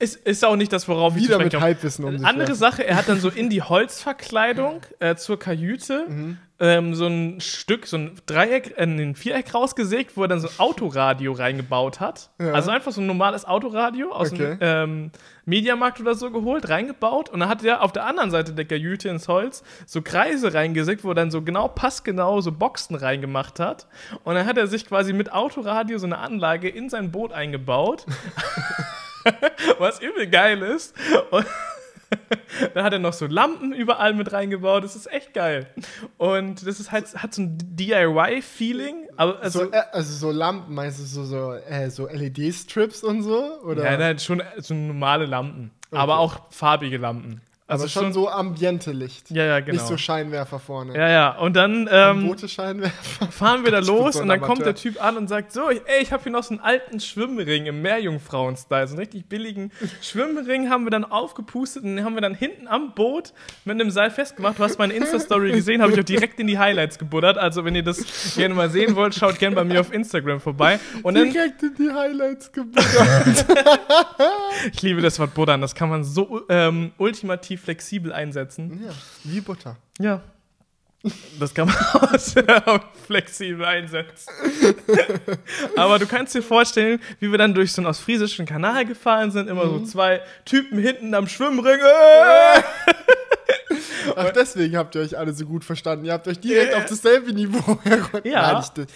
Ist, ist auch nicht das, worauf ich zu Wieder mit komme. Halbwissen um sich Andere werfen. Sache, er hat dann so in die Holzverkleidung äh, zur Kajüte Mhm. ähm, so ein Stück, so ein Dreieck, äh, ein Viereck rausgesägt, wo er dann so ein Autoradio reingebaut hat. Ja. Also einfach so ein normales Autoradio aus Okay. dem ähm, Mediamarkt oder so geholt, reingebaut und dann hat er auf der anderen Seite der Kajüte ins Holz so Kreise reingesägt, wo er dann so genau passgenau so Boxen reingemacht hat. Und dann hat er sich quasi mit Autoradio so eine Anlage in sein Boot eingebaut. was übel geil ist. Und dann hat er noch so Lampen überall mit reingebaut. Das ist echt geil. Und das ist halt, hat so ein DIY-Feeling. Also, So, äh, also so Lampen, meinst du so, so, äh, so LED-Strips und so? Oder? ja, nein, schon so normale Lampen. Aber auch farbige Lampen. Also Also schon, so Ambiente-Licht. Ja, ja, genau. Nicht so Scheinwerfer vorne. ja, ja. Und dann ähm, Rote Scheinwerfer. fahren wir da los und dann kommt Amateur. der Typ an und sagt: So, ich- ey, ich habe hier noch so einen alten Schwimmring im Meerjungfrauen-Style. So einen richtig billigen Schwimmring haben wir dann aufgepustet und den haben wir dann hinten am Boot mit einem Seil festgemacht. Du hast meine Insta-Story gesehen, habe ich auch direkt in die Highlights gebuddert. Also, wenn ihr das gerne mal sehen wollt, schaut gerne bei mir auf Instagram vorbei. Und dann, Direkt in die Highlights gebuddert. ich liebe das Wort buddern, das kann man so ähm, ultimativ flexibel einsetzen. ja, wie Butter. Ja. Das kann man auch sehr flexibel einsetzen. Aber du kannst dir vorstellen, wie wir dann durch so einen ostfriesischen Kanal gefahren sind, immer Mhm. so zwei Typen hinten am Schwimmring. Äh! Ach, deswegen habt ihr euch alle so gut verstanden. Ihr habt euch direkt auf dasselbe Niveau herunter. Ja. Nein, ich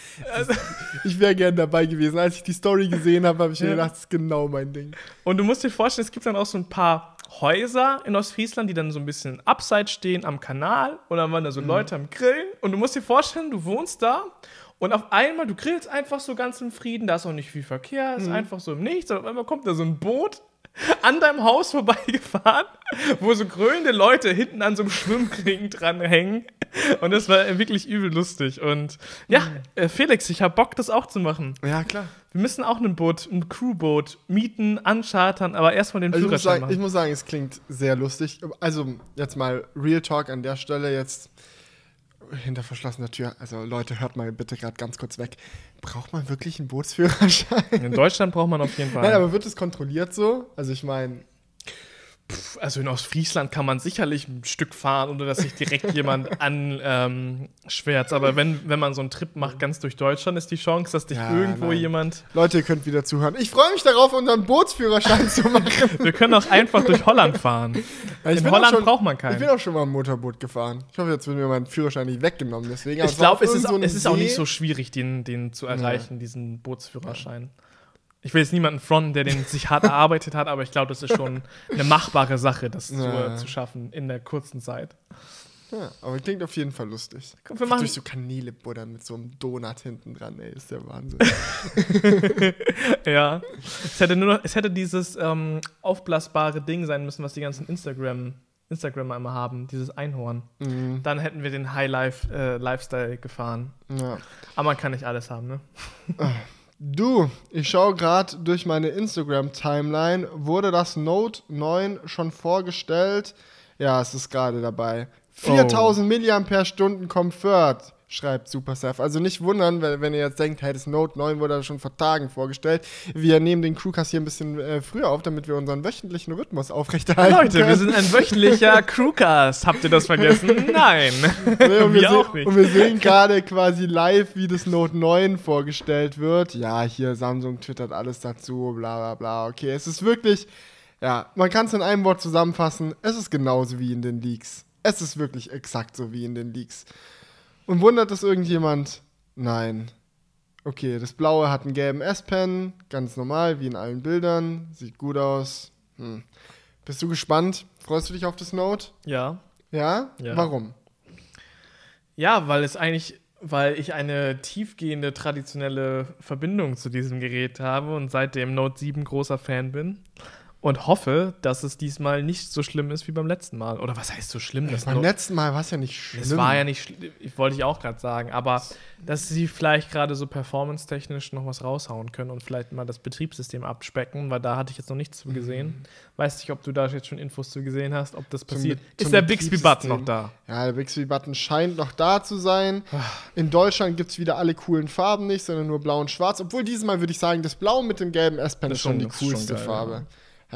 das, ich wäre gern dabei gewesen. Als ich die Story gesehen habe, habe ich mir Ja. gedacht, das ist genau mein Ding. Und du musst dir vorstellen, es gibt dann auch so ein paar Häuser in Ostfriesland, die dann so ein bisschen abseits stehen am Kanal und dann waren da so Leute am Grillen. Und du musst dir vorstellen, du wohnst da und auf einmal, du grillst einfach so ganz im Frieden, da ist auch nicht viel Verkehr, ist einfach so im Nichts. Und auf einmal kommt da so ein Boot an deinem Haus vorbeigefahren, wo so grölende Leute hinten an so einem Schwimmring dranhängen. Und das war wirklich übel lustig. Und ja, äh, Felix, ich hab Bock, das auch zu machen. Ja, klar. Wir müssen auch ein Boot, ein Crewboot mieten, anschartern, aber erstmal den Also ich, Führerschein sagen, ich machen. muss sagen, es klingt sehr lustig. Also jetzt mal Real Talk an der Stelle jetzt hinter verschlossener Tür. Also Leute, hört mal bitte gerade ganz kurz weg. Braucht man wirklich einen Bootsführerschein? In Deutschland braucht man auf jeden Fall. Nein, aber wird es kontrolliert so? Also ich meine, also in Ostfriesland kann man sicherlich ein Stück fahren, ohne dass sich direkt jemand an ähm, Aber wenn, wenn man so einen Trip macht, ganz durch Deutschland, ist die Chance, dass dich Ja, irgendwo nein. jemand. Leute, ihr könnt wieder zuhören. Ich freue mich darauf, unseren Bootsführerschein zu machen. Wir können auch einfach durch Holland fahren. Ja, ich in Holland schon- braucht man Ich keinen. bin auch schon mal ein Motorboot gefahren. Ich hoffe, jetzt wird mir mein Führerschein nicht weggenommen. Deswegen. aber Ich glaube, es, ist, so es ist auch nicht so schwierig, den, den zu erreichen, diesen Bootsführerschein. Ich will jetzt niemanden fronten, der den sich hart erarbeitet hat, aber ich glaube, das ist schon eine machbare Sache, das Ja. zu, zu schaffen in der kurzen Zeit. Ja, aber klingt auf jeden Fall lustig. Komm, wir machen- Durch so Kanäle buddern mit so einem Donut hinten dran, ey, ist der Wahnsinn. Ja. Es hätte nur noch, es hätte dieses ähm, aufblasbare Ding sein müssen, was die ganzen Instagram, Instagrammer immer haben, dieses Einhorn. Mhm. Dann hätten wir den High-Life äh, Lifestyle gefahren. ja. Aber man kann nicht alles haben, ne? Du, ich schaue gerade durch meine Instagram-Timeline. Wurde das Note 9 schon vorgestellt? Ja, es ist gerade dabei. 4000 Milliampere-Stunden Comfort, schreibt Supersurf. Also nicht wundern, wenn, wenn ihr jetzt denkt, hey, das Note 9 wurde schon vor Tagen vorgestellt. Wir nehmen den Crewcast hier ein bisschen äh, früher auf, damit wir unseren wöchentlichen Rhythmus aufrechterhalten Leute, können. wir sind ein wöchentlicher Crewcast. Habt ihr das vergessen? Nein. Nee, und, wir auch nicht. und wir sehen gerade quasi live, wie das Note 9 vorgestellt wird. Ja, hier Samsung twittert alles dazu, bla bla bla. Okay, es ist wirklich, ja, man kann es in einem Wort zusammenfassen. Es ist genauso wie in den Leaks. Es ist wirklich exakt so wie in den Leaks. Und wundert es irgendjemand? Nein. Okay, das Blaue hat einen gelben S-Pen, ganz normal, wie in allen Bildern. Sieht gut aus. Hm. Bist du gespannt? Freust du dich auf das Note? Ja. Ja? Ja. Warum? Ja, weil es eigentlich, weil ich eine tiefgehende traditionelle Verbindung zu diesem Gerät habe und seit dem Note 7 großer Fan bin. Und hoffe, dass es diesmal nicht so schlimm ist wie beim letzten Mal. Oder was heißt so schlimm? Das, Beim letzten Mal war es ja nicht schlimm. es war ja nicht schlimm, wollte ich auch gerade sagen, aber dass sie vielleicht gerade so performance-technisch noch was raushauen können und vielleicht mal das Betriebssystem abspecken, weil da hatte ich jetzt noch nichts zu gesehen. Weiß nicht, ob du da jetzt schon Infos zu gesehen hast, ob das passiert. Zum ist der Bixby-Button noch da? Ja, der Bixby-Button scheint noch da zu sein. In Deutschland gibt es wieder alle coolen Farben nicht, sondern nur blau und schwarz. Obwohl dieses Mal würde ich sagen, das Blau mit dem gelben S-Pen ist schon die ist schon coolste geil, Farbe. Ja.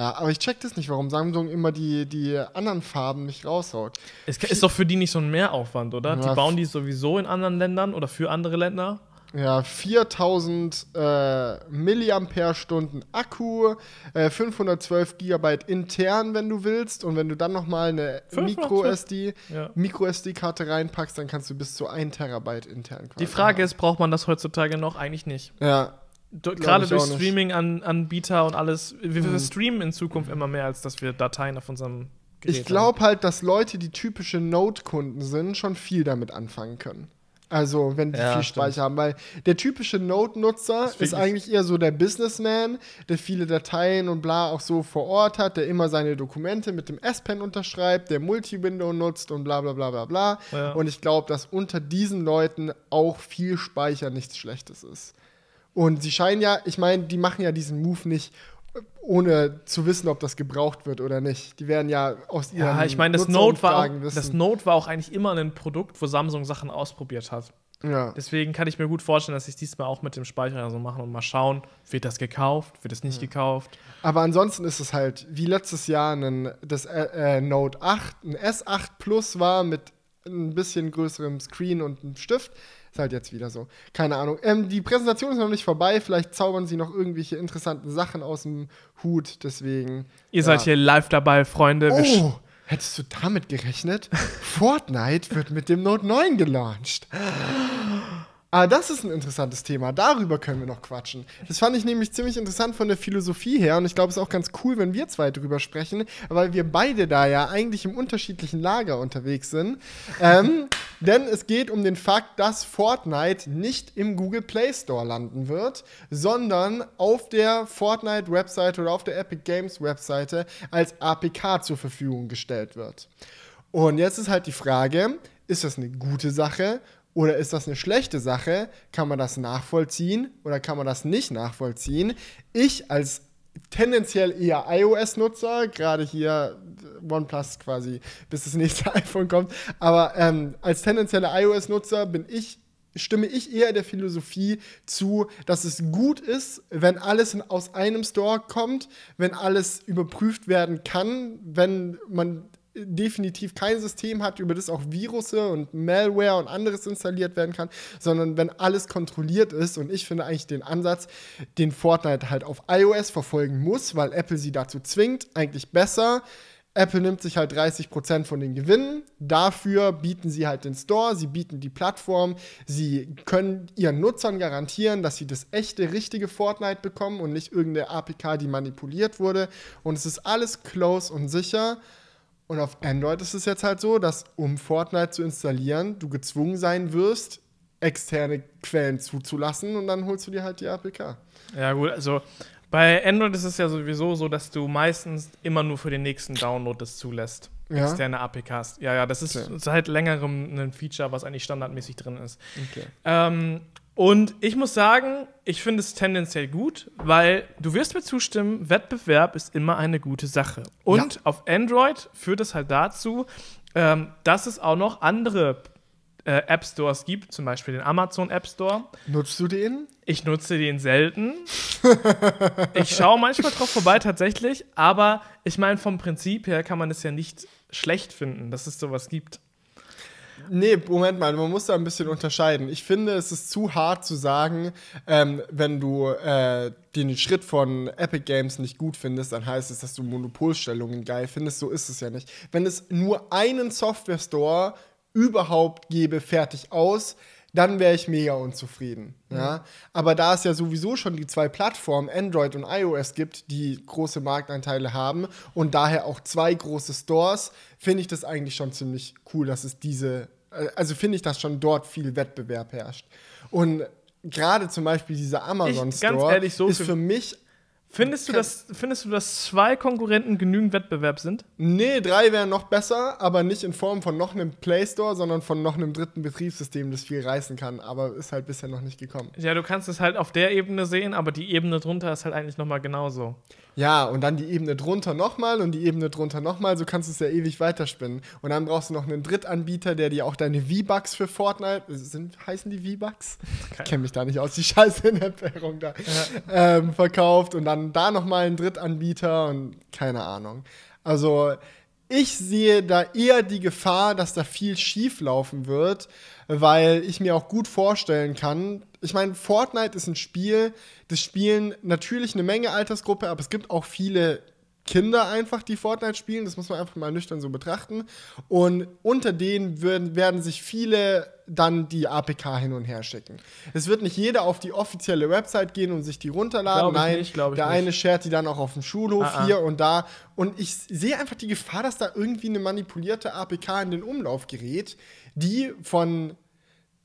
Aber ich check das nicht, warum Samsung immer die, die anderen Farben nicht raushaut. Es ist doch für die nicht so ein Mehraufwand, oder? Ja, die bauen die sowieso in anderen Ländern oder für andere Länder. Ja, 4000 äh, Milliampere-Stunden Akku, äh, 512 Gigabyte intern, wenn du willst. Und wenn du dann nochmal eine 512? Micro-SD, Ja. Micro-SD-Karte reinpackst, dann kannst du bis zu 1 Terabyte intern Die Frage haben. ist, braucht man das heutzutage noch? Eigentlich nicht. Ja, Gerade durch. Streaming-Anbieter und alles. Wir, wir Mhm. streamen in Zukunft immer mehr, als dass wir Dateien auf unserem Gerät ich glaube halt, dass Leute, die typische Note-Kunden sind, schon viel damit anfangen können. Also, wenn die Ja, viel stimmt. Speicher haben, weil der typische Note-Nutzer ist eigentlich eher so der Businessman, der viele Dateien und bla auch so vor Ort hat, der immer seine Dokumente mit dem S-Pen unterschreibt, der Multi-Window nutzt und bla bla bla bla bla. Ja. Und ich glaube, dass unter diesen Leuten auch viel Speicher nichts Schlechtes ist. Und sie scheinen ja, ich meine, die machen ja diesen Move nicht, ohne zu wissen, ob das gebraucht wird oder nicht. Die werden ja aus ihren Ja, ich meine, das Note, war das. Note war auch eigentlich immer ein Produkt, wo Samsung Sachen ausprobiert hat. ja. Deswegen kann ich mir gut vorstellen, dass sie es diesmal auch mit dem Speicher so machen und mal schauen, wird das gekauft, wird es nicht gekauft. Aber ansonsten ist es halt wie letztes Jahr ein, das äh, äh, Note 8, ein S8 Plus war mit ein bisschen größerem Screen und einem Stift. Ist halt jetzt wieder so. Keine Ahnung. Ähm, die Präsentation ist noch nicht vorbei. Vielleicht zaubern sie noch irgendwelche interessanten Sachen aus dem Hut. Deswegen. Ihr seid hier live dabei, Freunde. Oh, hättest du damit gerechnet? Fortnite wird mit dem Note 9 gelauncht. Ah, das ist ein interessantes Thema. Darüber können wir noch quatschen. Das fand ich nämlich ziemlich interessant von der Philosophie her und ich glaube, es ist auch ganz cool, wenn wir zwei drüber sprechen, weil wir beide da ja eigentlich im unterschiedlichen Lager unterwegs sind. ähm, denn es geht um den Fakt, dass Fortnite nicht im Google Play Store landen wird, sondern auf der Fortnite-Webseite oder auf der Epic Games-Webseite als APK zur Verfügung gestellt wird. Und jetzt ist halt die Frage, ist das eine gute Sache oder ist das eine schlechte Sache? Kann man das nachvollziehen oder kann man das nicht nachvollziehen? Ich als tendenziell eher iOS-Nutzer, gerade hier OnePlus quasi, bis das nächste iPhone kommt, aber ähm, als tendenzieller iOS-Nutzer bin ich stimme ich eher der Philosophie zu, dass es gut ist, wenn alles aus einem Store kommt, wenn alles überprüft werden kann, wenn man definitiv kein System hat, über das auch Virusse und Malware und anderes installiert werden kann, sondern wenn alles kontrolliert ist. Und ich finde eigentlich den Ansatz, den Fortnite halt auf iOS verfolgen muss, weil Apple sie dazu zwingt, eigentlich besser. Apple nimmt sich halt 30% von den Gewinnen. Dafür bieten sie halt den Store, sie bieten die Plattform, sie können ihren Nutzern garantieren, dass sie das echte, richtige Fortnite bekommen und nicht irgendeine APK, die manipuliert wurde. Und es ist alles close und sicher. Und auf Android ist es jetzt halt so, dass um Fortnite zu installieren, du gezwungen sein wirst, externe Quellen zuzulassen und dann holst du dir halt die APK. Ja, gut, also bei Android ist es ja sowieso so, dass du meistens immer nur für den nächsten Download das zulässt. Ja? Externe APKs. Ja, ja, das ist Okay. seit längerem ein Feature, was eigentlich standardmäßig drin ist. Okay. Ähm, und ich muss sagen, ich finde es tendenziell gut, weil du wirst mir zustimmen, Wettbewerb ist immer eine gute Sache. Und auf Android führt es halt dazu, ähm, dass es auch noch andere äh, App Stores gibt, zum Beispiel den Amazon App Store. Nutzt du den? Ich nutze den selten. ich schaue manchmal drauf vorbei tatsächlich, aber ich meine, vom Prinzip her kann man es ja nicht schlecht finden, dass es sowas gibt. Nee, Moment mal, man muss da ein bisschen unterscheiden. Ich finde, es ist zu hart zu sagen, ähm, wenn du äh, den Schritt von Epic Games nicht gut findest, dann heißt es, dass du Monopolstellungen geil findest. So ist es ja nicht. Wenn es nur einen Software Store überhaupt gäbe, fertig aus, dann wäre ich mega unzufrieden. Ja? Aber da es ja sowieso schon die zwei Plattformen, Android und iOS, gibt, die große Marktanteile haben und daher auch zwei große Stores, finde ich das eigentlich schon ziemlich cool, dass es diese, also finde ich, dass schon dort viel Wettbewerb herrscht. Und gerade zum Beispiel dieser Amazon Ich- ganz Store ehrlich, so ist für- für mich Findest du, dass, findest du, dass zwei Konkurrenten genügend Wettbewerb sind? Nee, drei wären noch besser, aber nicht in Form von noch einem Play Store, sondern von noch einem dritten Betriebssystem, das viel reißen kann. Aber ist halt bisher noch nicht gekommen. Ja, du kannst es halt auf der Ebene sehen, aber die Ebene drunter ist halt eigentlich nochmal genauso. Ja, und dann die Ebene drunter nochmal und die Ebene drunter nochmal, so kannst du es ja ewig weiterspinnen. Und dann brauchst du noch einen Drittanbieter, der dir auch deine V-Bucks für Fortnite, sind, heißen die V-Bucks? Ich kenne mich da nicht aus, die scheiße Netzwährung da, ähm, verkauft. Und dann da nochmal einen Drittanbieter und keine Ahnung. Also ich sehe da eher die Gefahr, dass da viel schief laufen wird, weil ich mir auch gut vorstellen kann, ich meine, Fortnite ist ein Spiel, das spielen natürlich eine Menge Altersgruppe, aber es gibt auch viele Kinder einfach, die Fortnite spielen. Das muss man einfach mal nüchtern so betrachten. Und unter denen würden, werden sich viele dann die APK hin und her schicken. Es wird nicht jeder auf die offizielle Website gehen und sich die runterladen. Nein, nicht, der nicht. eine shared die dann auch auf dem Schulhof Ah, ah. hier und da. Und ich sehe einfach die Gefahr, dass da irgendwie eine manipulierte APK in den Umlauf gerät, die von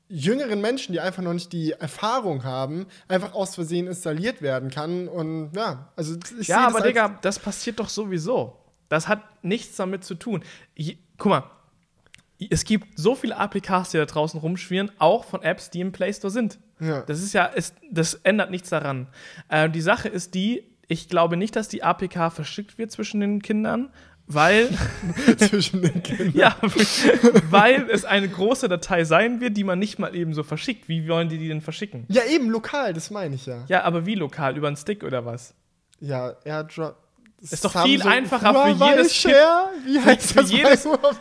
jüngeren Menschen, die einfach noch nicht die Erfahrung haben, einfach aus Versehen installiert werden kann. Und ja, also ich Ja, das aber als- Digga, das passiert doch sowieso. Das hat nichts damit zu tun. Je, guck mal, es gibt so viele APKs, die da draußen rumschwirren, auch von Apps, die im Play Store sind. Ja. Das ist ja, ist, das ändert nichts daran. Äh, die Sache ist die, ich glaube nicht, dass die APK verschickt wird zwischen den Kindern, weil, zwischen den Kindern. ja, weil es eine große Datei sein wird, die man nicht mal eben so verschickt. Wie wollen die die denn verschicken? Ja, eben lokal, das meine ich ja. Ja, aber wie lokal? Über einen Stick oder was? Ja, Airdrop. Ist doch viel einfacher für jedes Share? Wie heißt für das jedes- bei Huawei?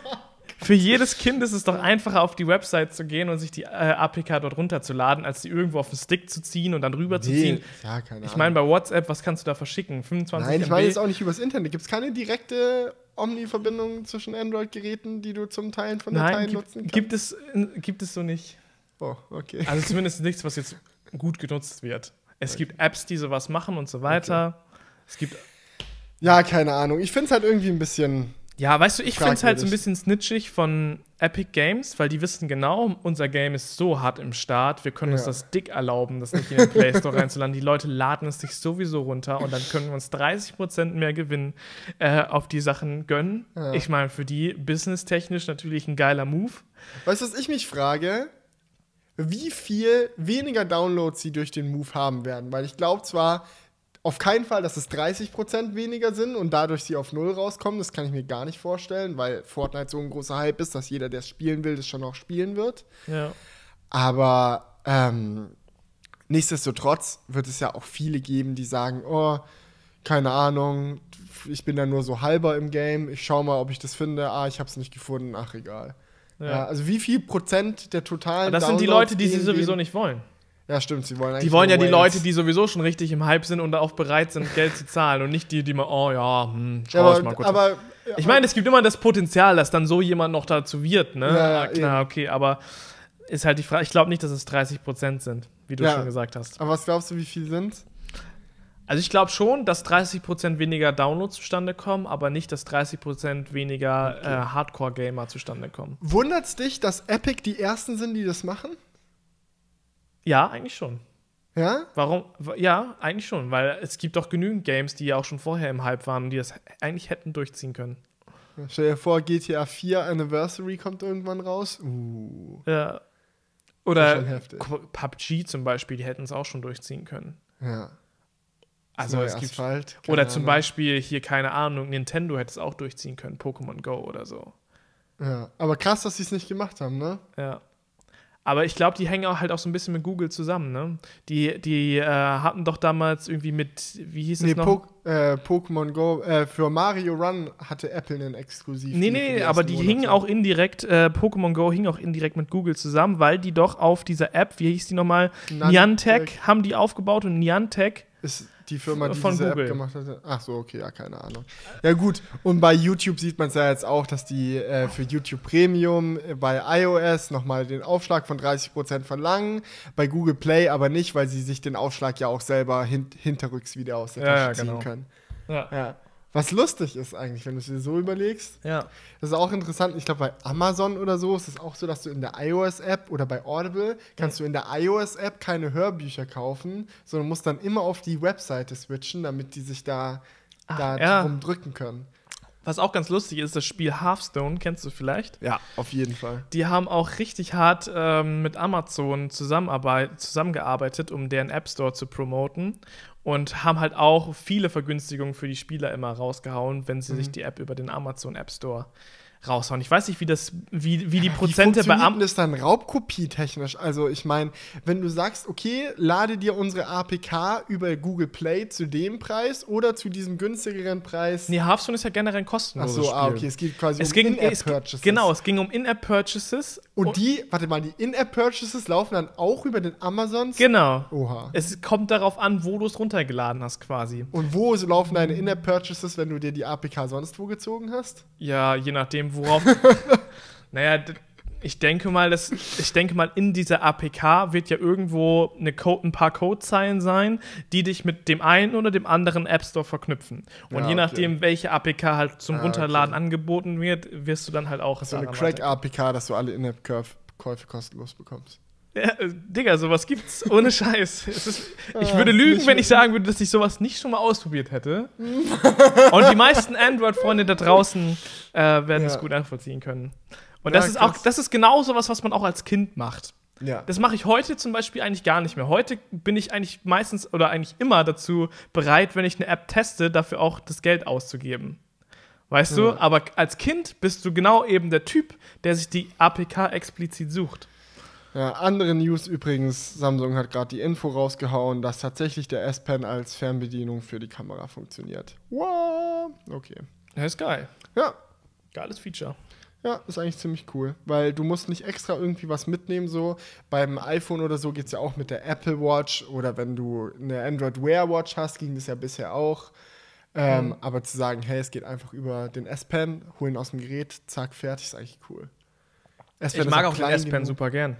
Für jedes Kind ist es doch einfacher, auf die Website zu gehen und sich die äh, APK dort runterzuladen, als die irgendwo auf den Stick zu ziehen und dann rüber zu ziehen. Ja, keine Ahnung. Ich meine, bei WhatsApp, was kannst du da verschicken? 25 Nein, ich MB? meine jetzt auch nicht übers Internet. Gibt es keine direkte Omni-Verbindung zwischen Android-Geräten, die du zum Teilen von Dateien Nein, nutzen gibt, kannst? gibt, es, äh, gibt es so nicht. Oh, okay. Also zumindest nichts, was jetzt gut genutzt wird. Es gibt Apps, die sowas machen und so weiter. Es gibt Ja, keine Ahnung. Ich finde es halt irgendwie ein bisschen. Ja, weißt du, ich finde es halt so ein bisschen snitchig von Epic Games, weil die wissen genau, unser Game ist so hart im Start, wir können uns Ja. das dick erlauben, das nicht in den Play Store reinzuladen. Die Leute laden es sich sowieso runter und dann können wir uns 30% mehr Gewinn äh, auf die Sachen gönnen. Ja. Ich meine, für die businesstechnisch natürlich ein geiler Move. Weißt du, was ich mich frage? Wie viel weniger Downloads sie durch den Move haben werden? Weil ich glaube zwar auf keinen Fall, dass es 30% weniger sind und dadurch sie auf Null rauskommen. Das kann ich mir gar nicht vorstellen, weil Fortnite so ein großer Hype ist, dass jeder, der es spielen will, das schon auch spielen wird. Ja. Aber ähm, nichtsdestotrotz wird es ja auch viele geben, die sagen, oh, keine Ahnung, ich bin da nur so halber im Game, ich schau mal, ob ich das finde, ah, ich habe es nicht gefunden, ach egal. Ja. Ja. also wie viel Prozent der totalen Aber das sind die Downloads Leute, die sie sowieso nicht wollen. Ja, stimmt, sie wollen Die eigentlich wollen ja die Whales. Leute, die sowieso schon richtig im Hype sind und auch bereit sind, Geld zu zahlen und nicht die, die mal, oh ja, hm, schau ja, ich mal aber, kurz. aber ich meine, es gibt immer das Potenzial, dass dann so jemand noch dazu wird, ne? Ja, ja, Ah, Klar, okay, aber ist halt die Frage, ich glaube nicht, dass es 30% sind, wie du Ja. schon gesagt hast. aber was glaubst du, wie viel sind? Also ich glaube schon, dass 30% weniger Downloads zustande kommen, aber nicht, dass 30% weniger äh, Hardcore-Gamer zustande kommen. Wundert's dich, dass Epic die ersten sind, die das machen? Ja, eigentlich schon. Ja? Warum? Ja, eigentlich schon, weil es gibt doch genügend Games, die ja auch schon vorher im Hype waren und die das eigentlich hätten durchziehen können. Stell dir vor, GTA 4 Anniversary kommt irgendwann raus. Uh, Ja. Oder PUBG zum Beispiel, die hätten es auch schon durchziehen können. ja. Also Neue es gibt Asphalt, oder zum Ahnung. Beispiel hier keine Ahnung, Nintendo hätte es auch durchziehen können, Pokémon Go oder so. Ja, aber krass, dass sie es nicht gemacht haben, ne? Ja. Aber ich glaube, die hängen auch halt auch so ein bisschen mit Google zusammen, ne? Die, die äh, hatten doch damals irgendwie mit, wie hieß Nee, es noch? Po- äh, Pokémon Go, äh, für Mario Run hatte Apple einen Exklusiv. Nee, nee, aber die hingen auch indirekt, äh, Pokémon Go hing auch indirekt mit Google zusammen, weil die doch auf dieser App, wie hieß die nochmal? Niantic haben die aufgebaut und Niantic Ist die Firma, die Von diese Google. App gemacht hatte. Ach so, okay, ja, keine Ahnung. Ja, gut. Und bei YouTube sieht man es ja jetzt auch, dass die äh, für YouTube Premium äh, bei iOS nochmal den Aufschlag von 30% verlangen. Bei Google Play aber nicht, weil sie sich den Aufschlag ja auch selber hin hinterrücks wieder aus der Ja, Tasche ja, ziehen genau. können. Ja. Ja. Was lustig ist eigentlich, wenn du es dir so überlegst. ja. Das ist auch interessant. Ich glaube, bei Amazon oder so ist es auch so, dass du in der iOS-App oder bei Audible kannst du in der iOS-App keine Hörbücher kaufen, sondern musst dann immer auf die Webseite switchen, damit die sich da, Ach, da ja. drum drücken können. Was auch ganz lustig ist, das Spiel Hearthstone, kennst du vielleicht? Ja, auf jeden Fall. Die haben auch richtig hart ähm, mit Amazon zusammengearbeitet, um deren App Store zu promoten. Und haben halt auch viele Vergünstigungen für die Spieler immer rausgehauen, wenn sie sich die App über den Amazon App Store raushauen. Ich weiß nicht, wie das, wie, wie die Prozente bei funktioniert Am denn das dann raubkopietechnisch? Also ich meine, wenn du sagst, okay, lade dir unsere APK über Google Play zu dem Preis oder zu diesem günstigeren Preis. Nee, Hearthstone ist ja generell ein Ach kostenloses so, Spiel. ah, okay, es geht quasi Es um In-App-Purchases. genau, es ging um In-App-Purchases. Und die, warte mal, die In-App-Purchases laufen dann auch über den Amazons? Genau. Oha. Es kommt darauf an, wo du es runtergeladen hast, quasi. Und wo laufen deine In-App-Purchases, wenn du dir die APK sonst wo gezogen hast? Ja, je nachdem, worauf. naja, ich denke mal, dass, ich denke mal, in dieser APK wird ja irgendwo eine Code, ein paar Codezeilen sein, die dich mit dem einen oder dem anderen App Store verknüpfen. Und Ja, je okay. nachdem, welche APK halt zum Ah, Runterladen okay. angeboten wird, wirst du dann halt auch So eine Crack-APK, dass du alle In-App-Käufe kostenlos bekommst. Ja, äh, Digga, sowas gibt's ohne Scheiß. Es ist, ich Ah, würde lügen, wenn ich sagen würde, dass ich sowas nicht schon mal ausprobiert hätte. Und die meisten Android-Freunde da draußen äh, werden es Ja. gut nachvollziehen können. Und Ja, das ist auch, das ist genau sowas, was man auch als Kind macht. Ja. Das mache ich heute zum Beispiel eigentlich gar nicht mehr. Heute bin ich eigentlich meistens oder eigentlich immer dazu bereit, wenn ich eine App teste, dafür auch das Geld auszugeben. Weißt du? Ja. Aber als Kind bist du genau eben der Typ, der sich die APK explizit sucht. Ja, andere News übrigens. Samsung hat gerade die Info rausgehauen, dass tatsächlich der S-Pen als Fernbedienung für die Kamera funktioniert. Wow. Okay. Das ist geil. Ja, Geiles Feature. Ja, ist eigentlich ziemlich cool, weil du musst nicht extra irgendwie was mitnehmen, so. Beim iPhone oder so geht es ja auch mit der Apple Watch oder wenn du eine Android Wear Watch hast, ging das ja bisher auch. Ähm, Mhm. Aber zu sagen, hey, es geht einfach über den S-Pen, holen aus dem Gerät, zack, fertig, ist eigentlich cool. Ich mag auch den S-Pen super gern.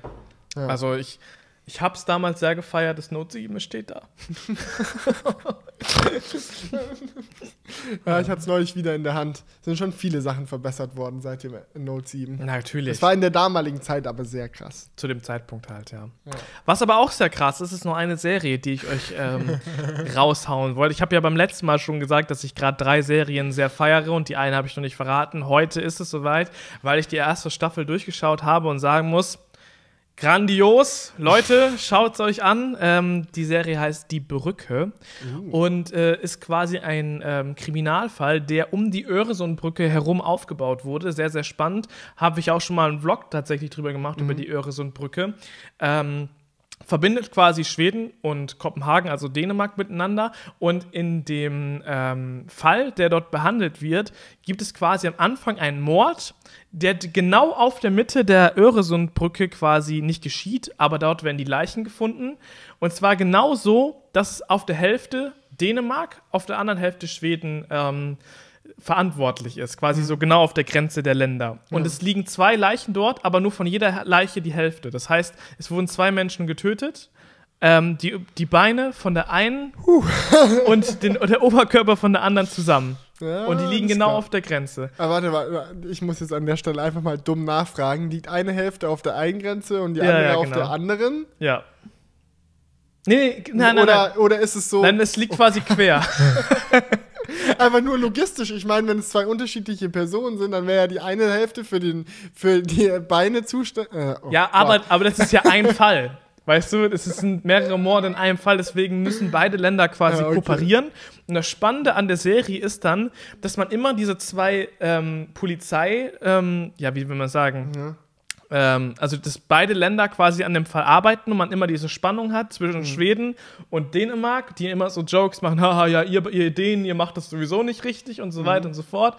Ja. Also ich, ich habe es damals sehr gefeiert, das Note 7 steht da. Ja, ich hatte es neulich wieder in der Hand. Es sind schon viele Sachen verbessert worden seit dem Note 7. Natürlich. Das war in der damaligen Zeit aber sehr krass. Zu dem Zeitpunkt halt, ja. Ja. Was aber auch sehr krass ist, ist nur eine Serie, die ich euch ähm, raushauen wollte. Ich habe ja beim letzten Mal schon gesagt, dass ich gerade drei Serien sehr feiere und die eine habe ich noch nicht verraten. Heute ist es soweit, weil ich die erste Staffel durchgeschaut habe und sagen muss, Grandios, Leute, schaut es euch an. Ähm, die Serie heißt Die Brücke und äh, ist quasi ein ähm, Kriminalfall, der um die Öresundbrücke herum aufgebaut wurde. Sehr, sehr spannend. Habe ich auch schon mal einen Vlog tatsächlich drüber gemacht, über die Öresundbrücke. Ähm, verbindet quasi Schweden und Kopenhagen, also Dänemark, miteinander. Und in dem ähm, Fall, der dort behandelt wird, gibt es quasi am Anfang einen Mord, der genau auf der Mitte der Öresundbrücke quasi nicht geschieht, aber dort werden die Leichen gefunden. Und zwar genau so, dass auf der Hälfte Dänemark, auf der anderen Hälfte Schweden ähm, verantwortlich ist, quasi so genau auf der Grenze der Länder. Und es liegen zwei Leichen dort, aber nur von jeder Leiche die Hälfte. Das heißt, es wurden zwei Menschen getötet. Ähm, die, die Beine von der einen und den, der Oberkörper von der anderen zusammen. Ja, und die liegen genau klar. auf der Grenze. Aber warte, warte, ich muss jetzt an der Stelle einfach mal dumm nachfragen. Liegt eine Hälfte auf der einen Grenze und die Ja, andere ja, auf genau. der anderen? Ja. Nee, nee, nein, nein, oder, nein. oder ist es so Nein, es liegt quasi quer. einfach nur logistisch? Ich meine, wenn es zwei unterschiedliche Personen sind, dann wäre ja die eine Hälfte für, den, für die Beine zuständig. Äh, oh Ja, aber, aber das ist ja ein Fall. Weißt du, es sind mehrere Morde in einem Fall, deswegen müssen beide Länder quasi Ja, okay. kooperieren. Und das Spannende an der Serie ist dann, dass man immer diese zwei ähm, Polizei, ähm, ja, wie will man sagen, Ja. ähm, also dass beide Länder quasi an dem Fall arbeiten und man immer diese Spannung hat zwischen Mhm. Schweden und Dänemark, die immer so Jokes machen, haha, ja, ihr, ihr Dänen, ihr macht das sowieso nicht richtig und so Mhm. weiter und so fort.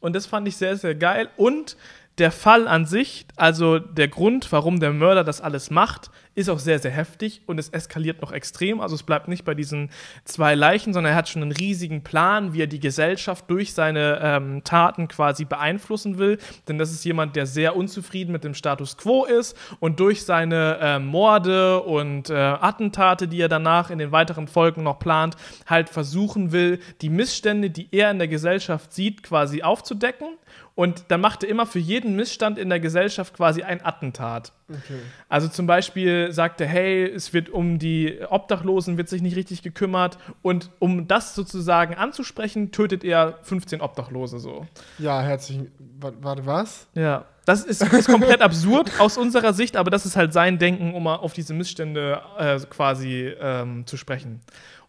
Und das fand ich sehr, sehr geil. Und der Fall an sich, also der Grund, warum der Mörder das alles macht, ist auch sehr, sehr heftig und es eskaliert noch extrem. Also es bleibt nicht bei diesen zwei Leichen, sondern er hat schon einen riesigen Plan, wie er die Gesellschaft durch seine ähm, Taten quasi beeinflussen will. Denn das ist jemand, der sehr unzufrieden mit dem Status quo ist und durch seine äh, Morde und äh, Attentate, die er danach in den weiteren Folgen noch plant, halt versuchen will, die Missstände, die er in der Gesellschaft sieht, quasi aufzudecken. Und dann macht er immer für jeden Missstand in der Gesellschaft quasi ein Attentat. Okay. Also zum Beispiel sagt er, hey, es wird um die Obdachlosen, wird sich nicht richtig gekümmert. Und um das sozusagen anzusprechen, tötet er 15 Obdachlose so. Ja, herzlich. wa- Warte, was? Ja. Das ist, ist komplett absurd aus unserer Sicht, aber das ist halt sein Denken, um mal auf diese Missstände äh, quasi ähm, zu sprechen.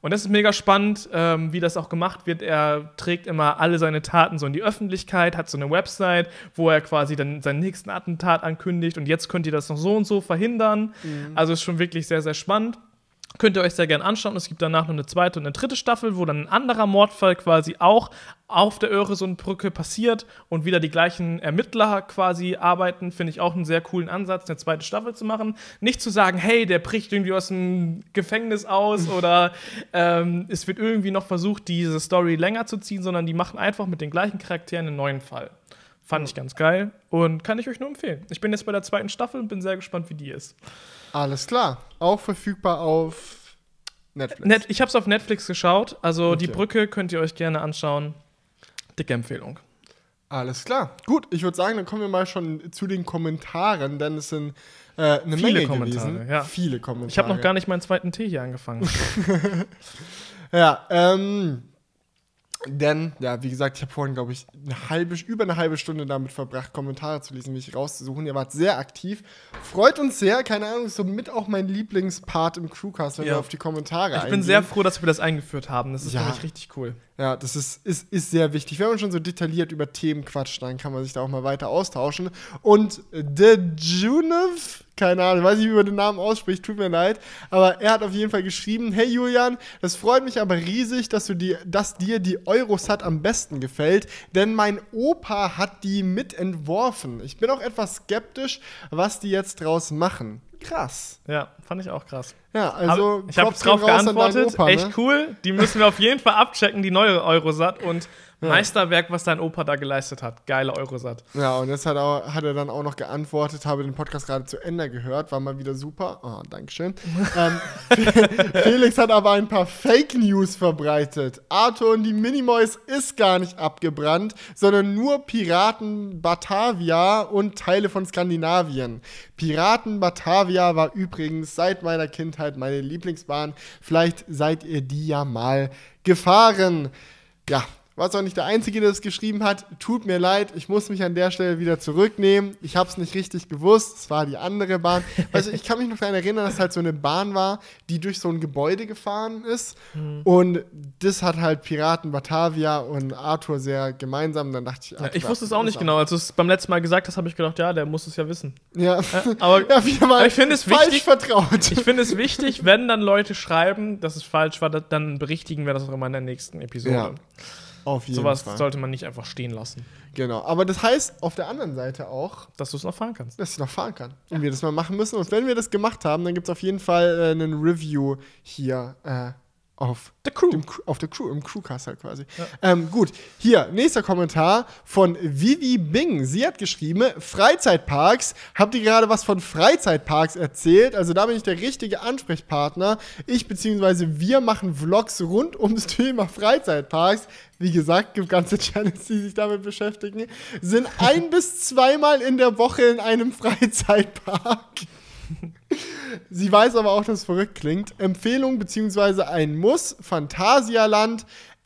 Und das ist mega spannend, ähm, wie das auch gemacht wird. Er trägt immer alle seine Taten so in die Öffentlichkeit, hat so eine Website, wo er quasi dann seinen nächsten Attentat ankündigt und jetzt könnt ihr das noch so und so verhindern. Also ist schon wirklich sehr, sehr spannend. Könnt ihr euch sehr gerne anschauen. Es gibt danach noch eine zweite und eine dritte Staffel, wo dann ein anderer Mordfall quasi auch auf der Öresundbrücke passiert und wieder die gleichen Ermittler quasi arbeiten. Finde ich auch einen sehr coolen Ansatz, eine zweite Staffel zu machen. Nicht zu sagen, hey, der bricht irgendwie aus dem Gefängnis aus oder ähm, es wird irgendwie noch versucht, diese Story länger zu ziehen, sondern die machen einfach mit den gleichen Charakteren einen neuen Fall. Fand ich ganz geil und kann ich euch nur empfehlen. Ich bin jetzt bei der zweiten Staffel und bin sehr gespannt, wie die ist. Alles klar. Auch verfügbar auf Netflix. Net, ich habe es auf Netflix geschaut, also die Okay. Brücke könnt ihr euch gerne anschauen. Dicke Empfehlung. Alles klar. Gut, ich würde sagen, dann kommen wir mal schon zu den Kommentaren, denn es sind äh, eine Viele Menge Kommentare, gewesen. ja. Viele Kommentare. Ich habe noch gar nicht meinen zweiten Tee hier angefangen. Ja, ähm, denn, ja, wie gesagt, ich habe vorhin, glaube ich, eine halbe, über eine halbe Stunde damit verbracht, Kommentare zu lesen, mich rauszusuchen. Ihr wart sehr aktiv. Freut uns sehr, keine Ahnung, ist somit auch mein Lieblingspart im Crewcast, wenn Ja. wir auf die Kommentare Ich bin eingehen. sehr froh, dass wir das eingeführt haben. Das ist Ja. nämlich richtig cool. Ja, das ist, ist, ist sehr wichtig. Wenn man schon so detailliert über Themen quatscht, dann kann man sich da auch mal weiter austauschen. Und The Junev, keine Ahnung, weiß nicht, wie man den Namen ausspricht, tut mir leid, aber er hat auf jeden Fall geschrieben, hey Julian, das freut mich aber riesig, dass, du die, dass dir die Eurosat am besten gefällt, denn mein Opa hat die mitentworfen. Ich bin auch etwas skeptisch, was die jetzt draus machen. Krass. Ja, fand ich auch krass. Ja, also ich habe drauf geantwortet. Opa, Echt ne? cool. Die müssen wir auf jeden Fall abchecken, die neue Eurosat. Und Meisterwerk, was dein Opa da geleistet hat. Geile Eurosat. Ja, und das hat, auch, hat er dann auch noch geantwortet, habe den Podcast gerade zu Ende gehört, war mal wieder super. Oh, Dankeschön. ähm, Felix hat aber ein paar Fake News verbreitet. Arthur und die Minimoys ist gar nicht abgebrannt, sondern nur Piraten Batavia und Teile von Skandinavien. Piraten Batavia war übrigens seit meiner Kindheit meine Lieblingsbahn. Vielleicht seid ihr die ja mal gefahren. Ja, war zwar nicht der Einzige, der das geschrieben hat. Tut mir leid, ich muss mich an der Stelle wieder zurücknehmen. Ich habe es nicht richtig gewusst. Es war die andere Bahn. Also ich kann mich noch daran erinnern, dass halt so eine Bahn war, die durch so ein Gebäude gefahren ist. Und das hat halt Piraten Batavia und Arthur sehr gemeinsam. Dann dachte ich, Ja, ich wusste es auch nicht genau. Als du es beim letzten Mal gesagt hast, habe ich gedacht, ja, der muss es ja wissen. Ja, Aber ja aber ich finde es falsch wichtig- vertraut. ich finde es wichtig, wenn dann Leute schreiben, dass es falsch war, dann berichtigen wir das auch immer in der nächsten Episode. Ja, Auf jeden Sowas Fall. sollte man nicht einfach stehen lassen, Genau. Aber das heißt auf der anderen Seite auch, dass du es noch fahren kannst. dass ich noch fahren kann. Und wir das mal machen müssen. Und wenn wir das gemacht haben, dann gibt es auf jeden Fall äh, einen Review hier äh, auf The Crew. dem, auf der Crew, im Crewcast halt quasi. Ähm, gut, hier, nächster Kommentar von Vivi Bing. Sie hat geschrieben, Freizeitparks. Habt ihr gerade was von Freizeitparks erzählt? Also da bin ich der richtige Ansprechpartner. Ich bzw. wir machen Vlogs rund ums Thema Freizeitparks. Wie gesagt, gibt ganze Channels, die sich damit beschäftigen. Sind ein bis zweimal in der Woche in einem Freizeitpark. Sie weiß aber auch, dass es verrückt klingt. Empfehlung bzw. ein Muss: Phantasialand,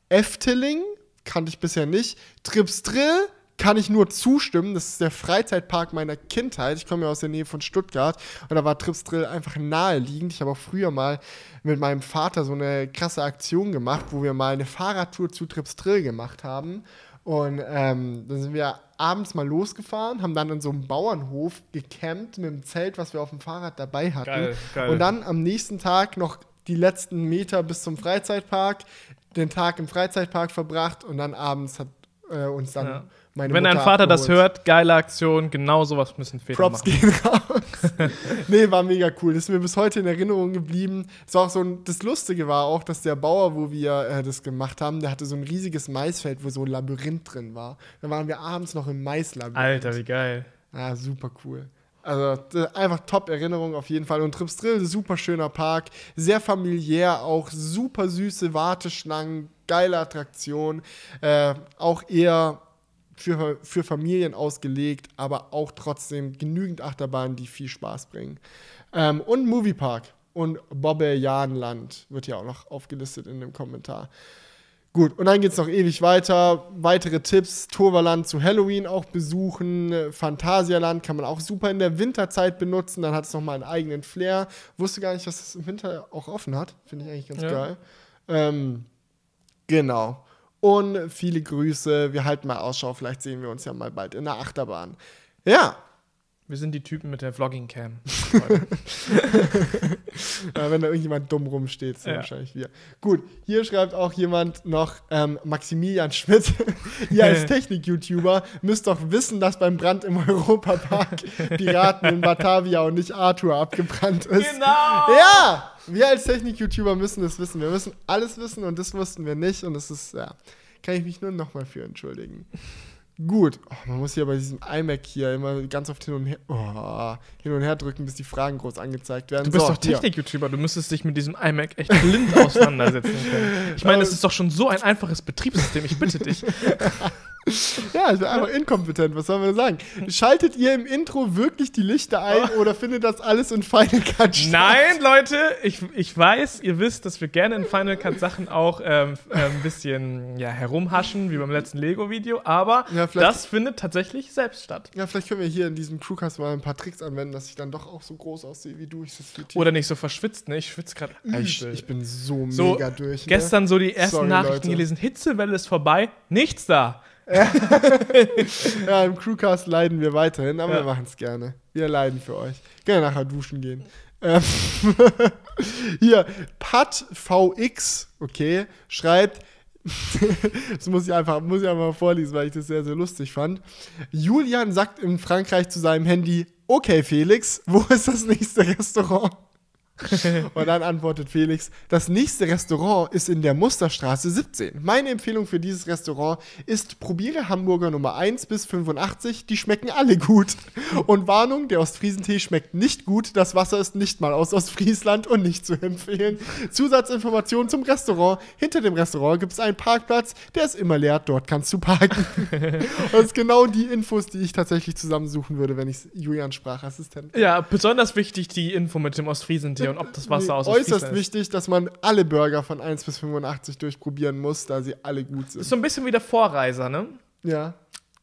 Efteling, kannte ich bisher nicht. Trips Drill kann ich nur zustimmen. Das ist der Freizeitpark meiner Kindheit. Ich komme ja aus der Nähe von Stuttgart und da war Trips Drill einfach naheliegend. Ich habe auch früher mal mit meinem Vater so eine krasse Aktion gemacht, wo wir mal eine Fahrradtour zu Trips Drill gemacht haben. Und ähm, dann sind wir abends mal losgefahren, haben dann in so einem Bauernhof gecampt mit dem Zelt, was wir auf dem Fahrrad dabei hatten. Geil, geil. Und dann am nächsten Tag noch die letzten Meter bis zum Freizeitpark, den Tag im Freizeitpark verbracht und dann abends hat äh, uns dann Ja. Meine Wenn Mutter dein Vater das hört, geile Aktion, genau sowas müssen Väter Props machen. gehen raus. nee, war mega cool. Das ist mir bis heute in Erinnerung geblieben. Es war auch so ein, das Lustige war auch, dass der Bauer, wo wir äh, das gemacht haben, der hatte so ein riesiges Maisfeld, wo so ein Labyrinth drin war. Da waren wir abends noch im Maislabyrinth. Alter, wie geil. Ah, super cool. Also einfach top Erinnerung auf jeden Fall. Und Trips Drill, super schöner Park, sehr familiär, auch super süße Warteschlangen, geile Attraktion, äh, auch eher für, für Familien ausgelegt, aber auch trotzdem genügend Achterbahnen, die viel Spaß bringen. Ähm, und Moviepark und Bobbejaanland wird ja auch noch aufgelistet in dem Kommentar. Gut, und dann geht es noch ewig weiter. Weitere Tipps: Toverland zu Halloween auch besuchen. Phantasialand kann man auch super in der Winterzeit benutzen. Dann hat es nochmal einen eigenen Flair. Wusste gar nicht, dass es im Winter auch offen hat. Finde ich eigentlich ganz Ja. geil. Ähm, genau. Und viele Grüße. Wir halten mal Ausschau. Vielleicht sehen wir uns ja mal bald in der Achterbahn. Ja, Wir sind die Typen mit der Vlogging-Cam. Äh, wenn da irgendjemand dumm rumsteht, ja. Ja. wahrscheinlich wir. Gut, hier schreibt auch jemand noch ähm, Maximilian Schmidt. Ihr als Technik-YouTuber müsst doch wissen, dass beim Brand im Europapark Piraten in Batavia und nicht Arthur abgebrannt ist. Genau! Ja! Wir als Technik-YouTuber müssen das wissen. Wir müssen alles wissen und das wussten wir nicht. Und das ist, ja, kann ich mich nur nochmal für entschuldigen. Gut, oh, man muss hier bei diesem iMac hier immer ganz oft hin und her, oh, hin und her drücken, bis die Fragen groß angezeigt werden. Du bist So, doch. Technik-YouTuber, du müsstest dich mit diesem iMac echt blind auseinandersetzen können. Ich meine, es ist doch schon so ein einfaches Betriebssystem, ich bitte dich. Ja, ich bin einfach inkompetent, was soll man sagen? Schaltet ihr im Intro wirklich die Lichter ein oder findet das alles in Final Cut statt? Nein, Leute, ich, ich weiß, ihr wisst, dass wir gerne in Final Cut Sachen auch ähm, äh, ein bisschen ja, herumhaschen, wie beim letzten Lego-Video, aber Ja, das findet tatsächlich selbst statt. Ja, vielleicht können wir hier in diesem Crewcast mal ein paar Tricks anwenden, dass ich dann doch auch so groß aussehe wie du. Ich. Oder nicht so verschwitzt, ne? Ich schwitze gerade ich, übel. ich bin so, So, mega durch. Ne? Gestern so die ersten Sorry, Nachrichten Leute. gelesen, Hitzewelle ist vorbei, nichts da. Ja, im Crewcast leiden wir weiterhin, aber Ja. wir machen es gerne. Wir leiden für euch. Gerne nachher duschen gehen. Ähm, Hier, PatVX, okay, schreibt, das muss ich, einfach, muss ich einfach mal vorlesen, weil ich das sehr, sehr lustig fand. Julian sagt in Frankreich zu seinem Handy, okay Felix, wo ist das nächste Restaurant? Und dann antwortet Felix, das nächste Restaurant ist in der Musterstraße 17. Meine Empfehlung für dieses Restaurant ist, probiere Hamburger Nummer 1 bis 85, die schmecken alle gut. Und Warnung, der Ostfriesentee schmeckt nicht gut, das Wasser ist nicht mal aus Ostfriesland und nicht zu empfehlen. Zusatzinformationen zum Restaurant. Hinter dem Restaurant gibt es einen Parkplatz, der ist immer leer, dort kannst du parken. Und das ist genau die Infos, die ich tatsächlich zusammensuchen würde, wenn ich Julian Sprachassistent Ja, besonders wichtig die Info mit dem Ostfriesentee und ob das Wasser aus Äußerst Ostfriesland ist. wichtig, dass man alle Burger von 1 bis 85 durchprobieren muss, da sie alle gut Ist sind. so ein bisschen wie der Vorreiser, ne? Ja.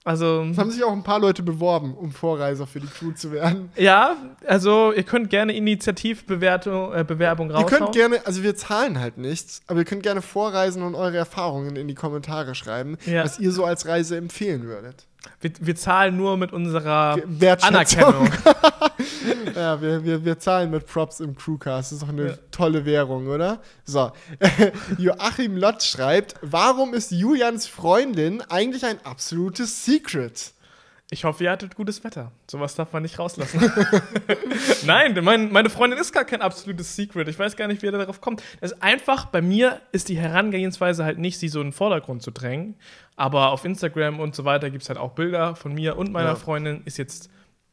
Also, Es haben sich auch ein paar Leute beworben, um Vorreiser für die Crew zu werden. ja, also ihr könnt gerne Initiativbewertung, äh, Bewerbung Ihr raushauen. könnt gerne, also wir zahlen halt nichts, aber ihr könnt gerne vorreisen und eure Erfahrungen in die Kommentare schreiben, Ja. was ihr so als Reise empfehlen würdet. Wir, wir zahlen nur mit unserer. Anerkennung. Ja, wir, wir, wir zahlen mit Props im Crewcast. Das ist doch eine Ja. tolle Währung, oder? So. Joachim Lott schreibt: Warum ist Julians Freundin eigentlich ein absolutes Secret? Ich hoffe, ihr hattet gutes Wetter. Sowas darf man nicht rauslassen. Nein, mein, meine Freundin ist gar kein absolutes Secret. Ich weiß gar nicht, wie er darauf kommt. Das ist einfach, bei mir ist die Herangehensweise halt nicht, sie so in den Vordergrund zu drängen. Aber auf Instagram und so weiter gibt es halt auch Bilder von mir und meiner Ja. Freundin. Ist jetzt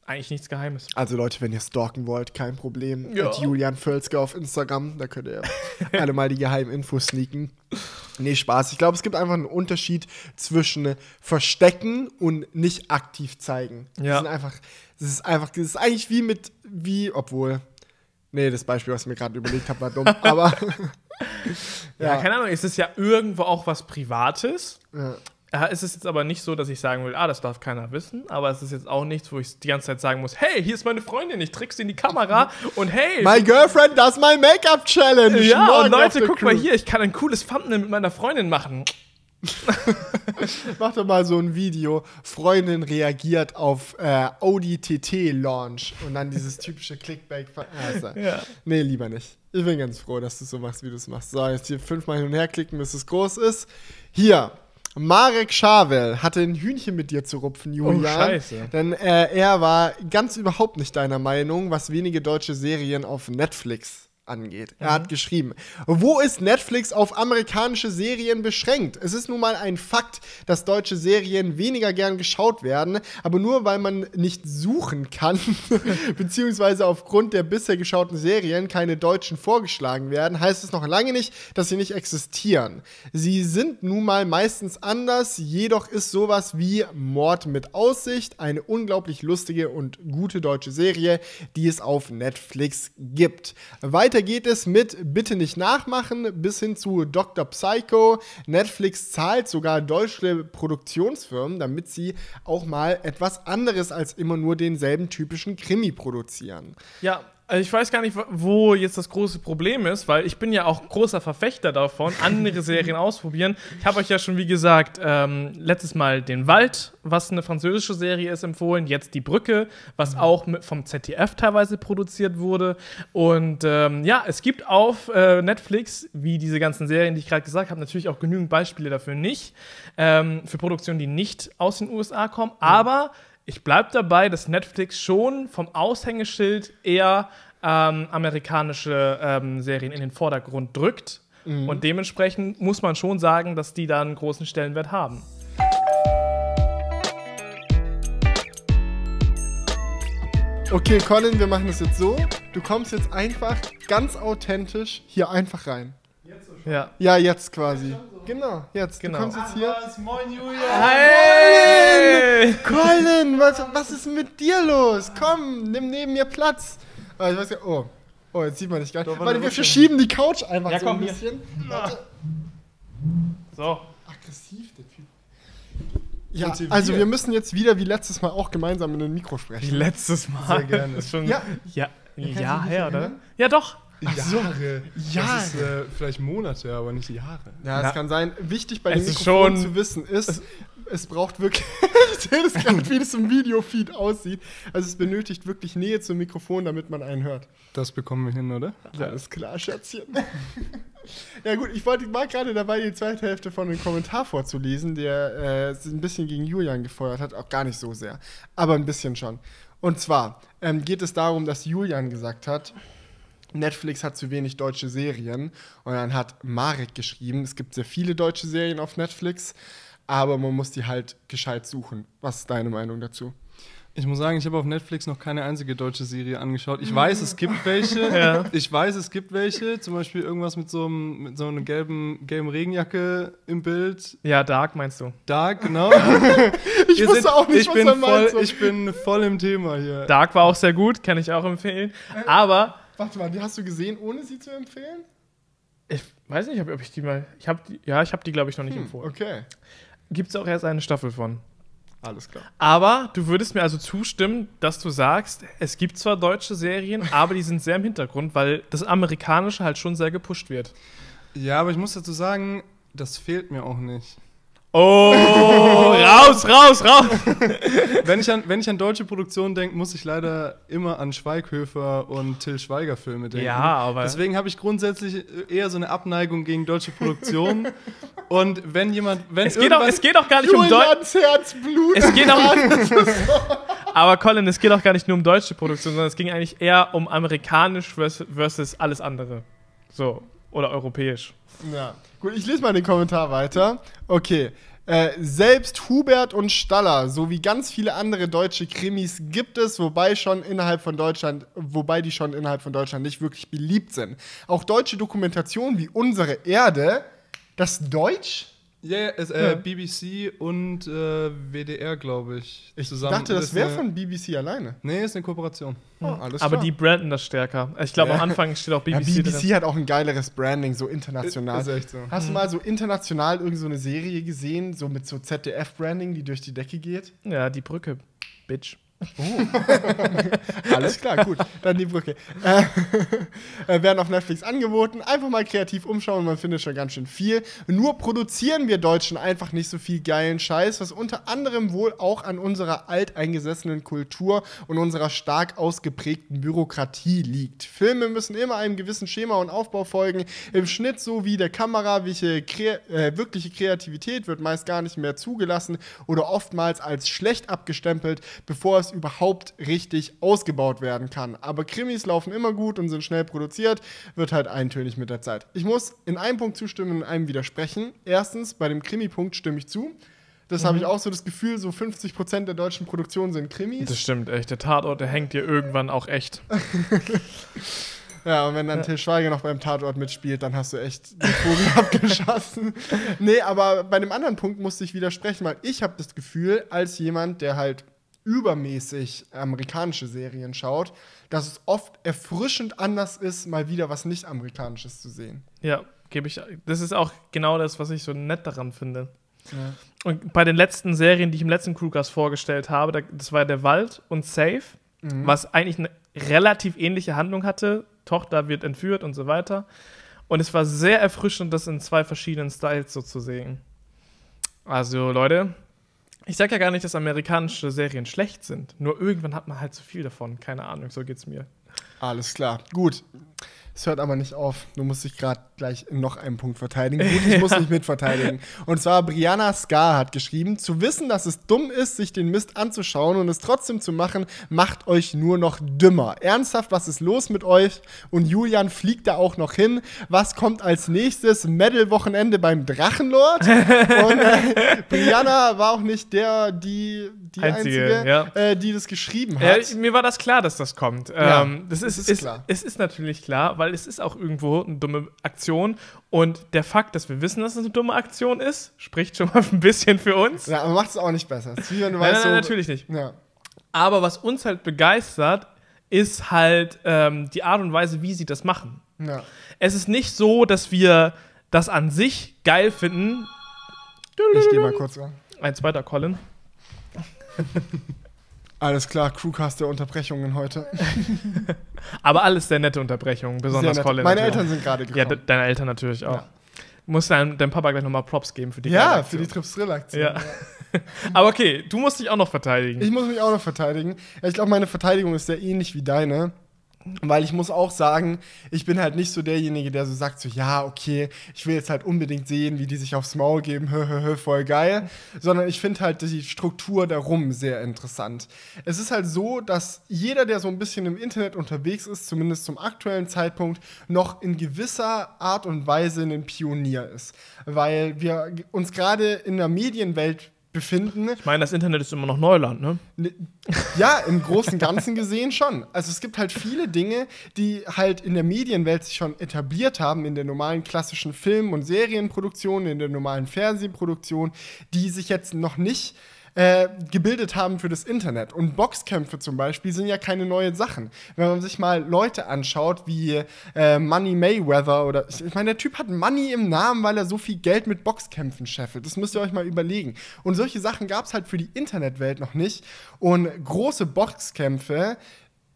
eigentlich nichts Geheimes. Also, Leute, wenn ihr stalken wollt, kein Problem. Ja. At Julian Völzke auf Instagram, da könnt ihr alle mal die geheimen Infos sneaken. Nee, Spaß. Ich glaube, es gibt einfach einen Unterschied zwischen Verstecken und nicht aktiv zeigen. Das Ja. sind einfach, das ist einfach, das ist eigentlich wie mit, wie, obwohl, nee, das Beispiel, was ich mir gerade überlegt habe, war dumm, aber. Ja. keine Ahnung, es ist ja irgendwo auch was Privates. Ja. Es ist jetzt aber nicht so, dass ich sagen will, ah, das darf keiner wissen, aber es ist jetzt auch nichts, wo ich die ganze Zeit sagen muss, hey, hier ist meine Freundin, ich trick sie in die Kamera und hey, My girlfriend does my makeup challenge. ja, Morgen und Leute, guck mal Crew. hier, ich kann ein cooles Thumbnail mit meiner Freundin machen. Mach doch mal so ein Video. Freundin reagiert auf äh, Audi TT Launch und dann dieses typische Clickbait. Also, Ja. Nee, lieber nicht. Ich bin ganz froh, dass du so machst, wie du es machst. So, jetzt hier fünfmal hin und her klicken, bis es groß ist. Hier. Marek Schawel hatte ein Hühnchen mit dir zu rupfen, Julian. Oh, scheiße. Denn äh, er war ganz überhaupt nicht deiner Meinung, was wenige deutsche Serien auf Netflix angeht. Er Mhm. hat geschrieben, wo ist Netflix auf amerikanische Serien beschränkt? Es ist nun mal ein Fakt, dass deutsche Serien weniger gern geschaut werden, aber nur weil man nicht suchen kann, beziehungsweise aufgrund der bisher geschauten Serien keine deutschen vorgeschlagen werden, heißt es noch lange nicht, dass sie nicht existieren. Sie sind nun mal meistens anders, jedoch ist sowas wie Mord mit Aussicht eine unglaublich lustige und gute deutsche Serie, die es auf Netflix gibt. Weiter geht es mit Bitte nicht nachmachen bis hin zu Dr. Psycho. Netflix zahlt sogar deutsche Produktionsfirmen, damit sie auch mal etwas anderes als immer nur denselben typischen Krimi produzieren. Ja, also ich weiß gar nicht, wo jetzt das große Problem ist, weil ich bin ja auch großer Verfechter davon, andere Serien ausprobieren. Ich habe euch ja schon, wie gesagt, ähm, letztes Mal den Wald, was eine französische Serie ist, empfohlen. Jetzt die Brücke, was auch mit, vom ZDF teilweise produziert wurde. Und ähm, ja, es gibt auf äh, Netflix, wie diese ganzen Serien, die ich gerade gesagt habe, natürlich auch genügend Beispiele dafür nicht, ähm, für Produktionen, die nicht aus den USA kommen. Aber ich bleibe dabei, dass Netflix schon vom Aushängeschild eher ähm, amerikanische ähm, Serien in den Vordergrund drückt. Und dementsprechend muss man schon sagen, dass die da einen großen Stellenwert haben. Okay, Colin, wir machen das jetzt so. Du kommst jetzt einfach ganz authentisch hier einfach rein. Ja. Ja, jetzt quasi. Genau, jetzt. Genau. Du kommst jetzt hier. Was? Moin, Julia. Hey! Colin, was, was ist mit dir los? Komm, nimm neben mir Platz. Ah, ich weiß ja, oh. Oh, jetzt sieht man dich gar nicht. Warte, wir verschieben die Couch einfach Ja, so komm, ein bisschen. Warte. So. Aggressiv, der Typ. Ja, also wir müssen jetzt wieder wie letztes Mal auch gemeinsam in ein Mikro Wie sprechen. letztes Mal. Sehr gerne. Ist schon, Ja. ja. Ja, her, oder? Ja, doch. Jahre. Jahre. Das ist äh, vielleicht Monate, aber nicht Jahre. Ja, es kann sein. Wichtig bei dem Mikrofon schon- zu wissen ist, es, braucht wirklich. ich sehe das gerade, wie das im Videofeed aussieht. Also es benötigt wirklich Nähe zum Mikrofon, damit man einen hört. Das bekommen wir hin, oder? Ja, alles klar, Schätzchen. ja gut, ich wollte war gerade dabei, die zweite Hälfte von dem Kommentar vorzulesen, der äh, sich ein bisschen gegen Julian gefeuert hat, auch gar nicht so sehr, aber ein bisschen schon. Und zwar ähm, geht es darum, dass Julian gesagt hat, Netflix hat zu wenig deutsche Serien. Und dann hat Marek geschrieben, es gibt sehr viele deutsche Serien auf Netflix, aber man muss die halt gescheit suchen. Was ist deine Meinung dazu? Ich muss sagen, ich habe auf Netflix noch keine einzige deutsche Serie angeschaut. Ich weiß, es gibt welche. Ja. Ich weiß, es gibt welche. Zum Beispiel irgendwas mit so, einem, mit so einer gelben, gelben Regenjacke im Bild. Ja, Dark meinst du? Dark, genau. Ich Ihr wusste seht, auch nicht, ich was bin er meint. voll, Ich bin voll im Thema hier. Dark war auch sehr gut, kann ich auch empfehlen. Aber Warte mal, die hast du gesehen, ohne sie zu empfehlen? ich weiß nicht, ob, ich die mal. Ich habe die, ja, ich habe die, glaube ich, noch nicht empfohlen. Okay. Gibt es auch erst eine Staffel von. Alles klar. Aber du würdest mir also zustimmen, dass du sagst, es gibt zwar deutsche Serien, aber die sind sehr im Hintergrund, weil das Amerikanische halt schon sehr gepusht wird. Ja, aber ich muss dazu sagen, das fehlt mir auch nicht. Oh, raus, raus, raus! Wenn ich an, wenn ich an deutsche Produktionen denke, muss ich leider immer an Schweighöfer und Till Schweiger Filme denken. Ja, aber- Deswegen habe ich grundsätzlich eher so eine Abneigung gegen deutsche Produktionen. und wenn jemand, wenn Es geht, auch, es geht auch gar nicht um Deutsch. Julians Herzblut. Es geht auch. aber Colin, es geht auch gar nicht nur um deutsche Produktion, sondern es ging eigentlich eher um amerikanisch vers- versus alles andere. So. Oder europäisch. Ja. Gut, ich lese mal den Kommentar weiter. Okay. Äh, selbst Hubert und Staller sowie ganz viele andere deutsche Krimis gibt es, wobei schon innerhalb von Deutschland, wobei die schon innerhalb von Deutschland nicht wirklich beliebt sind. Auch deutsche Dokumentationen wie Unsere Erde, das Deutsch? Ja, ja, es, äh, Ja. BBC und äh, WDR, glaube ich. Ich zusammen. dachte, das ist wäre eine- von BBC alleine. Nee, ist eine Kooperation. Oh, alles aber klar. die branden das stärker. Ich glaube, Ja. am Anfang steht auch BBC, ja, BBC drin. hat auch ein geileres Branding, so international. Ist echt so. Hast du mal so international irgend so eine Serie gesehen, so mit so ZDF-Branding, die durch die Decke geht? Ja, die Brücke. Bitch. Alles klar, gut. Dann die Brücke. Äh, äh, werden auf Netflix angeboten. Einfach mal kreativ umschauen, man findet schon ganz schön viel. Nur produzieren wir Deutschen einfach nicht so viel geilen Scheiß, was unter anderem wohl auch an unserer alteingesessenen Kultur und unserer stark ausgeprägten Bürokratie liegt. Filme müssen immer einem gewissen Schema und Aufbau folgen. Im Schnitt sowie der Kamera, welche kre äh, wirkliche Kreativität wird meist gar nicht mehr zugelassen oder oftmals als schlecht abgestempelt, bevor es überhaupt richtig ausgebaut werden kann. Aber Krimis laufen immer gut und sind schnell produziert, wird halt eintönig mit der Zeit. Ich muss in einem Punkt zustimmen und in einem widersprechen. Erstens, bei dem Krimi-Punkt stimme ich zu. Das habe ich auch so das Gefühl, so 50% der deutschen Produktionen sind Krimis. Das stimmt echt. Der Tatort, der hängt dir irgendwann auch echt. Ja, und wenn dann Till Schweiger noch beim Tatort mitspielt, dann hast du echt den Vogel abgeschossen. Nee, aber bei dem anderen Punkt musste ich widersprechen, weil ich habe das Gefühl, als jemand, der halt übermäßig amerikanische Serien schaut, dass es oft erfrischend anders ist, mal wieder was nicht amerikanisches zu sehen. Ja, gebe ich. Das ist auch genau das, was ich so nett daran finde. Und bei den letzten Serien, die ich im letzten Crewcast vorgestellt habe, da, das war der Wald und Safe, was eigentlich eine relativ ähnliche Handlung hatte. Tochter wird entführt und so weiter. Und es war sehr erfrischend, das in zwei verschiedenen Styles so zu sehen. Also, Leute, ich sage ja gar nicht, dass amerikanische Serien schlecht sind. Nur irgendwann hat man halt zu viel davon. Keine Ahnung, so geht's mir. Alles klar. Gut. Es hört aber nicht auf. Du musst dich gerade gleich noch einem Punkt verteidigen. Gut, ich muss mich mitverteidigen. Und zwar Brianna Scar hat geschrieben, zu wissen, dass es dumm ist, sich den Mist anzuschauen und es trotzdem zu machen, macht euch nur noch dümmer. Ernsthaft, was ist los mit euch? Und Julian fliegt da auch noch hin. Was kommt als nächstes? Medal-Wochenende beim Drachenlord? und äh, Brianna war auch nicht der, die, die Einzige, einzige, ja. äh, die das geschrieben hat. mir war das klar, dass das kommt. Ja, ähm, das ist, es ist ist, klar. Es ist natürlich klar, weil es ist auch irgendwo eine dumme Aktion. Und der Fakt, dass wir wissen, dass es eine dumme Aktion ist, spricht schon mal ein bisschen für uns. Ja, aber macht es auch nicht besser. Wie wenn du Nein, weißt, nein, so, natürlich nicht. Ja. Aber was uns halt begeistert, ist halt ähm, die Art und Weise, wie sie das machen. Ja. Es ist nicht so, dass wir das an sich geil finden. Ich gehe mal kurz ran. Ein zweiter Colin. Alles klar, Crewcast der Unterbrechungen heute. Aber alles sehr nette Unterbrechungen, besonders. Colin. Meine. Eltern sind gerade Ja, gekommen. de deine Eltern natürlich auch. Ja. Muss deinem, deinem Papa gleich nochmal Props geben für die Ja, für die Aktion. Trips-Drill-Aktion. Ja. Aber okay, du musst dich auch noch verteidigen. Ich muss mich auch noch verteidigen. Ja, Ich glaube, meine Verteidigung ist sehr ähnlich wie deine. Weil ich muss auch sagen, ich bin halt nicht so derjenige, der so sagt, so, ja, okay, ich will jetzt halt unbedingt sehen, wie die sich aufs Maul geben, hö, hö, hö, voll geil. Sondern ich finde halt die Struktur darum sehr interessant. Es ist halt so, dass jeder, der so ein bisschen im Internet unterwegs ist, zumindest zum aktuellen Zeitpunkt, noch in gewisser Art und Weise ein Pionier ist. Weil wir uns gerade in der Medienwelt befinden. Ich meine, das Internet ist immer noch Neuland, ne? Ne, Ja, im Großen und Ganzen gesehen schon. Also es gibt halt viele Dinge, die halt in der Medienwelt sich schon etabliert haben, in der normalen klassischen Film- und Serienproduktion, in der normalen Fernsehproduktion, die sich jetzt noch nicht äh, gebildet haben für das Internet. Und Boxkämpfe zum Beispiel sind ja keine neuen Sachen. Wenn man sich mal Leute anschaut wie äh, Money Mayweather oder ich meine, der Typ hat Money im Namen, weil er so viel Geld mit Boxkämpfen scheffelt. Das müsst ihr euch mal überlegen. Und solche Sachen gab es halt für die Internetwelt noch nicht. Und große Boxkämpfe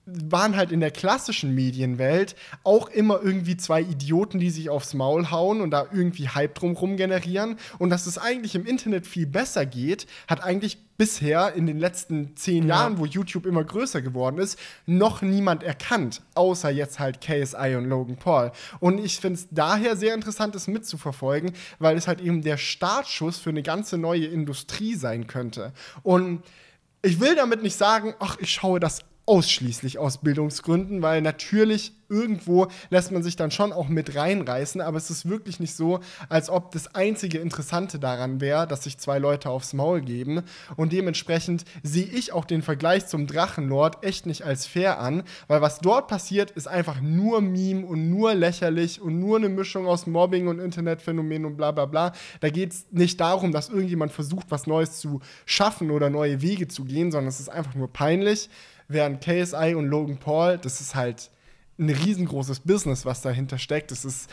waren halt in der klassischen Medienwelt auch immer irgendwie zwei Idioten, die sich aufs Maul hauen und da irgendwie Hype drumherum generieren. Und dass es eigentlich im Internet viel besser geht, hat eigentlich bisher in den letzten zehn Ja. Jahren, wo YouTube immer größer geworden ist, noch niemand erkannt, außer jetzt halt KSI und Logan Paul. Und ich finde es daher sehr interessant, es mitzuverfolgen, weil es halt eben der Startschuss für eine ganze neue Industrie sein könnte. Und ich will damit nicht sagen, ach, ich schaue das ausschließlich aus Bildungsgründen, weil natürlich irgendwo lässt man sich dann schon auch mit reinreißen, aber es ist wirklich nicht so, als ob das einzige Interessante daran wäre, dass sich zwei Leute aufs Maul geben und dementsprechend sehe ich auch den Vergleich zum Drachenlord echt nicht als fair an, weil was dort passiert, ist einfach nur Meme und nur lächerlich und nur eine Mischung aus Mobbing und Internetphänomen und bla bla bla. Da geht es nicht darum, dass irgendjemand versucht, was Neues zu schaffen oder neue Wege zu gehen, sondern es ist einfach nur peinlich. Während KSI und Logan Paul, das ist halt ein riesengroßes Business, was dahinter steckt. Das ist,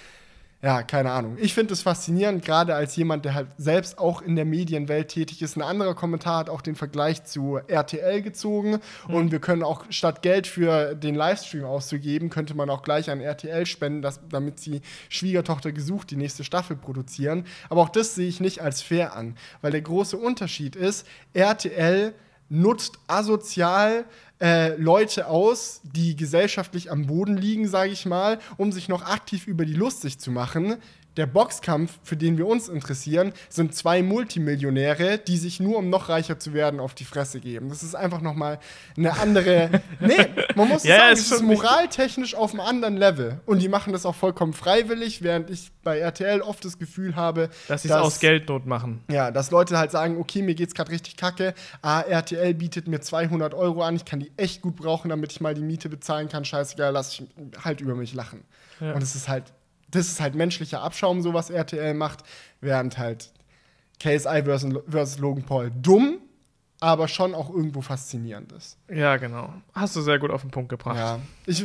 ja, keine Ahnung. Ich finde es faszinierend, gerade als jemand, der halt selbst auch in der Medienwelt tätig ist. Ein anderer Kommentar hat auch den Vergleich zu RTL gezogen. Und wir können auch statt Geld für den Livestream auszugeben, könnte man auch gleich an RTL spenden, dass, damit sie Schwiegertochter gesucht die nächste Staffel produzieren. Aber auch das sehe ich nicht als fair an. Weil der große Unterschied ist, RTL nutzt asozial äh, Leute aus, die gesellschaftlich am Boden liegen, sage ich mal, um sich noch aktiv über die lustig zu machen. Der Boxkampf, für den wir uns interessieren, sind zwei Multimillionäre, die sich nur, um noch reicher zu werden, auf die Fresse geben. Das ist einfach noch mal eine andere. nee, man muss Ja, sagen, ist es ist wichtig. moraltechnisch auf einem anderen Level. Und die machen das auch vollkommen freiwillig, während ich bei RTL oft das Gefühl habe, Dass sie es aus Geldnot machen. ja, dass Leute halt sagen, okay, mir geht's gerade richtig kacke. Ah, RTL bietet mir 200 Euro an, ich kann die echt gut brauchen, damit ich mal die Miete bezahlen kann. Scheißegal, lass ich halt über mich lachen. Ja. Und es ist halt, das ist halt menschlicher Abschaum, so was RTL macht, während halt KSI versus, versus Logan Paul dumm, aber schon auch irgendwo faszinierend ist. Ja, genau. Hast du sehr gut auf den Punkt gebracht. Ja, ich,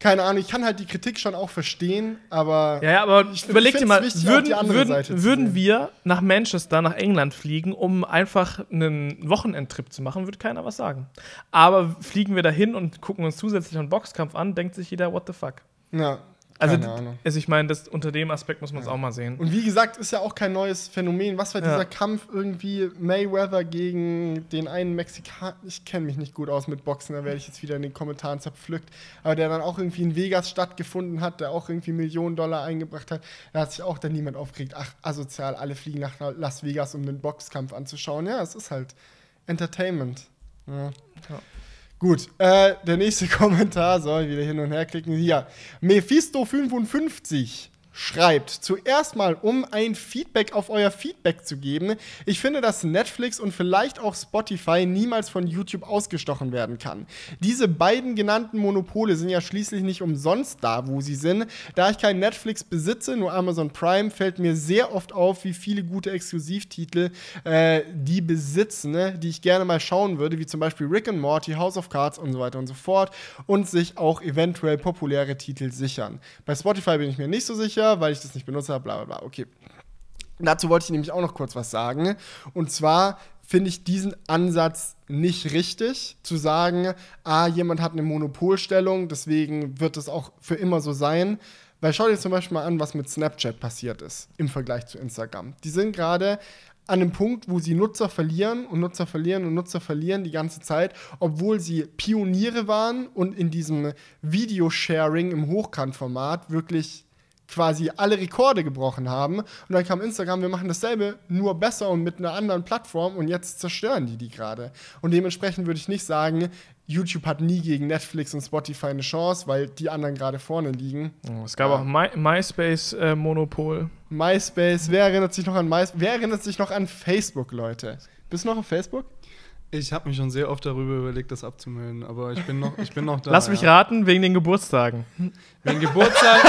keine Ahnung, ich kann halt die Kritik schon auch verstehen, aber Ja, ja, aber Ich überleg dir mal, wichtig, würden, würden, würden wir nach Manchester, nach England fliegen, um einfach einen Wochenendtrip zu machen, würde keiner was sagen. Aber fliegen wir dahin und gucken uns zusätzlich einen Boxkampf an, denkt sich jeder, what the fuck. ja, Also, also ich meine, das- unter dem Aspekt muss man es auch mal sehen. Und wie gesagt, ist ja auch kein neues Phänomen. Was war Ja. dieser Kampf irgendwie Mayweather gegen den einen Mexikaner? Ich kenne mich nicht gut aus mit Boxen, da werde ich jetzt wieder in den Kommentaren zerpflückt. Aber der dann auch irgendwie in Vegas stattgefunden hat, der auch irgendwie Millionen Dollar eingebracht hat. Da hat sich auch dann niemand aufgeregt. Ach, asozial, alle fliegen nach Las Vegas, um den Boxkampf anzuschauen. Ja, es ist halt Entertainment. Ja. Ja. Gut, äh, der nächste Kommentar soll wieder hin und her klicken. Hier, Mephisto55 schreibt, zuerst mal, um ein Feedback auf euer Feedback zu geben. Ich finde, dass Netflix und vielleicht auch Spotify niemals von YouTube ausgestochen werden kann. Diese beiden genannten Monopole sind ja schließlich nicht umsonst da, wo sie sind. Da ich kein Netflix besitze, nur Amazon Prime, fällt mir sehr oft auf, wie viele gute Exklusivtitel äh, die besitzen, ne? die ich gerne mal schauen würde, wie zum Beispiel Rick and Morty, House of Cards und so weiter und so fort und sich auch eventuell populäre Titel sichern. Bei Spotify bin ich mir nicht so sicher, weil ich das nicht benutze, bla bla bla. Okay. Dazu wollte ich nämlich auch noch kurz was sagen. Und zwar finde ich diesen Ansatz nicht richtig, zu sagen, ah, jemand hat eine Monopolstellung, deswegen wird es auch für immer so sein, Weil schau dir zum Beispiel mal an, was mit Snapchat passiert ist im Vergleich zu Instagram. Die sind gerade an einem Punkt, wo sie Nutzer verlieren und Nutzer verlieren und Nutzer verlieren die ganze Zeit, obwohl sie Pioniere waren und in diesem Videosharing im Hochkantformat wirklich quasi alle Rekorde gebrochen haben. Und dann kam Instagram, wir machen dasselbe, nur besser und mit einer anderen Plattform und jetzt zerstören die die gerade. Und dementsprechend würde ich nicht sagen, YouTube hat nie gegen Netflix und Spotify eine Chance, weil die anderen gerade vorne liegen. Oh, es gab Ja. auch My MySpace-Monopol. MySpace, wer erinnert sich noch an MySpace? Wer erinnert sich noch an Facebook, Leute? Bist du noch auf Facebook? Ich habe mich schon sehr oft darüber überlegt, das abzumelden, aber ich bin noch, ich bin noch da. Lass mich ja. raten, wegen den Geburtstagen. Wegen Geburtstag,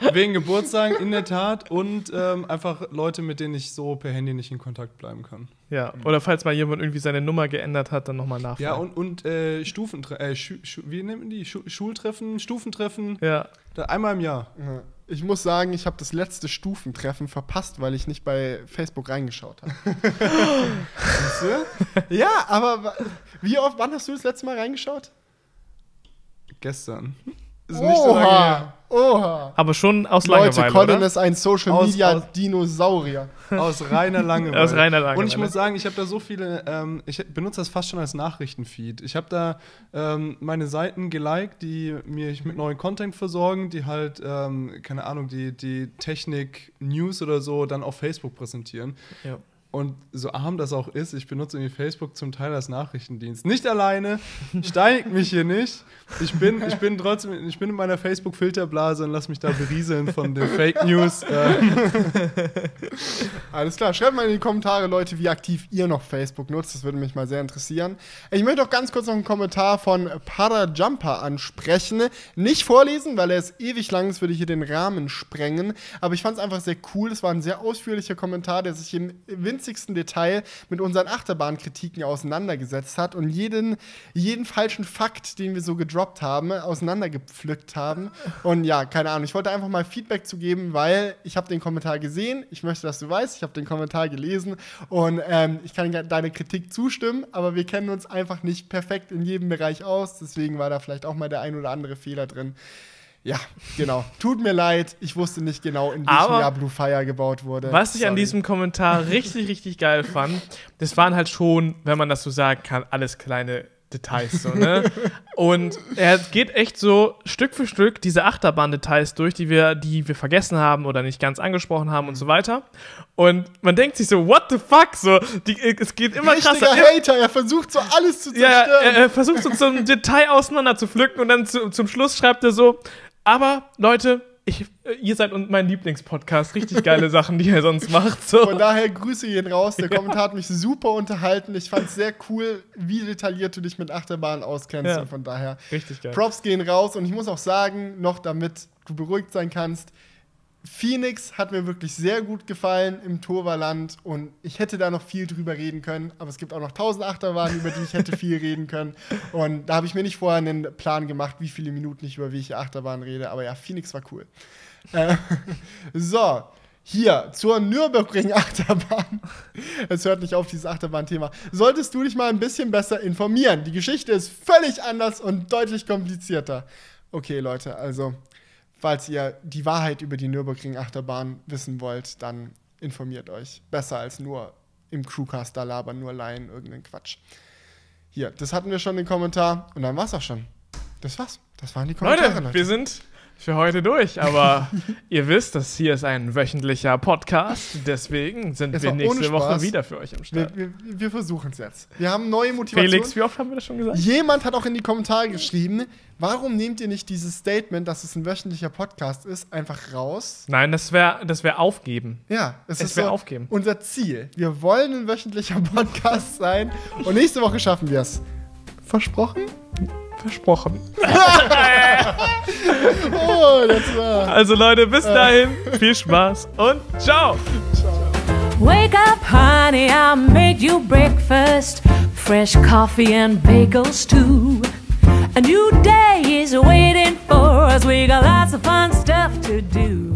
und, wegen Geburtstagen in der Tat und ähm, einfach Leute, mit denen ich so per Handy nicht in Kontakt bleiben kann. Ja, oder falls mal jemand irgendwie seine Nummer geändert hat, dann nochmal nachfragen. Ja, und, und äh, Stufentreffen, äh, Schu Schu wie nennen die? Schu Schultreffen, Stufentreffen, Ja. da, einmal im Jahr. Ja. Ich muss sagen, ich habe das letzte Stufentreffen verpasst, weil ich nicht bei Facebook reingeschaut habe. Ja, aber wie oft, wann hast du das letzte Mal reingeschaut? Gestern. Ist nicht so lange. Oha! Aber schon aus Leute, Langeweile, Colin oder? ist ein Social Aus- Media aus- Dinosaurier. Aus reiner Langeweile. Aus reiner Langeweile. Und ich muss sagen, ich habe da so viele, ähm, ich benutze das fast schon als Nachrichtenfeed. Ich habe da ähm, meine Seiten geliked, die mich mit neuen Content versorgen, die halt, ähm, keine Ahnung, die, die Technik, News oder so dann auf Facebook präsentieren. Ja. Und so arm das auch ist, ich benutze irgendwie Facebook zum Teil als Nachrichtendienst. Nicht alleine, steinigt mich hier nicht. Ich bin, ich bin trotzdem, ich bin in meiner Facebook-Filterblase und lass mich da berieseln von den Fake News. Ähm, Alles klar, schreibt mal in die Kommentare, Leute, wie aktiv ihr noch Facebook nutzt. Das würde mich mal sehr interessieren. Ich möchte auch ganz kurz noch einen Kommentar von Parajumper ansprechen. Nicht vorlesen, weil er ist ewig lang, das würde hier den Rahmen sprengen. Aber ich fand es einfach sehr cool. Es war ein sehr ausführlicher Kommentar, der sich im winzigsten Detail mit unseren Achterbahnkritiken auseinandergesetzt hat und jeden, jeden falschen Fakt, den wir so gedroppt haben, auseinandergepflückt haben. Und ja, keine Ahnung, ich wollte einfach mal Feedback zu geben, weil ich habe den Kommentar gesehen. Ich möchte, dass du weißt, ich habe den Kommentar gelesen und ähm, ich kann deine Kritik zustimmen, aber wir kennen uns einfach nicht perfekt in jedem Bereich aus. Deswegen war da vielleicht auch mal der ein oder andere Fehler drin. Ja, genau. Tut mir leid, ich wusste nicht genau, in welchem Aber- Jahr Blue Fire gebaut wurde. Was ich an Sorry. diesem Kommentar richtig, richtig geil fand, das waren halt schon, wenn man das so sagen kann, alles kleine Details so, ne? Und er geht echt so Stück für Stück diese Achterbahn-Details durch, die wir, die wir vergessen haben oder nicht ganz angesprochen haben und so weiter. Und man denkt sich so, what the fuck? So, die, es geht immer Richtiger krasser. Hater, er versucht so alles zu Ja, zerstören. er, er versucht so zum Detail auseinander zu pflücken und dann zu, zum Schluss schreibt er so, aber Leute, ich, äh, ihr seid mein Lieblingspodcast, richtig geile Sachen, die ihr sonst macht. So. Von daher Grüße gehen raus. Der Kommentar hat mich super unterhalten. Ich fand es sehr cool, wie detailliert du dich mit Achterbahnen auskennst. Ja. Und von daher Richtig geil. Props gehen raus. Und ich muss auch sagen, noch damit du beruhigt sein kannst, Phoenix hat mir wirklich sehr gut gefallen im Toverland und ich hätte da noch viel drüber reden können, aber es gibt auch noch tausend Achterbahnen, über die ich hätte viel reden können und da habe ich mir nicht vorher einen Plan gemacht, wie viele Minuten ich über welche Achterbahn rede, aber ja, Phoenix war cool. Äh, so, hier zur Nürburgring-Achterbahn. Es hört nicht auf, dieses Achterbahn-Thema. Solltest du dich mal ein bisschen besser informieren. Die Geschichte ist völlig anders und deutlich komplizierter. Okay, Leute, also, falls ihr die Wahrheit über die Nürburgring-Achterbahn wissen wollt, dann informiert euch. Besser als nur im Crewcast da labern, nur Laien, irgendeinen Quatsch. Hier, das hatten wir schon den Kommentar und dann war's auch schon. Das war's. Das waren die Kommentare. Leute, wir sind für heute durch, aber ihr wisst, das hier ist ein wöchentlicher Podcast, deswegen sind Jetzt wir nächste Woche wieder für euch am wir, Start. wir, wir versuchen es jetzt. Wir haben neue Motivation. Felix, wie oft haben wir das schon gesagt? Jemand hat auch in die Kommentare geschrieben, warum nehmt ihr nicht dieses Statement, dass es ein wöchentlicher Podcast ist, einfach raus? Nein, das wäre das wär aufgeben. Ja, es, Es ist wär so aufgeben. unser Ziel. Wir wollen ein wöchentlicher Podcast sein und nächste Woche schaffen wir es. Versprochen? Versprochen. Oh, das war. Also Leute, bis dahin, viel Spaß und ciao. Wake up, honey, I made you breakfast. Fresh coffee and bagels, too. A new day is waiting for us. We got lots of fun stuff to do.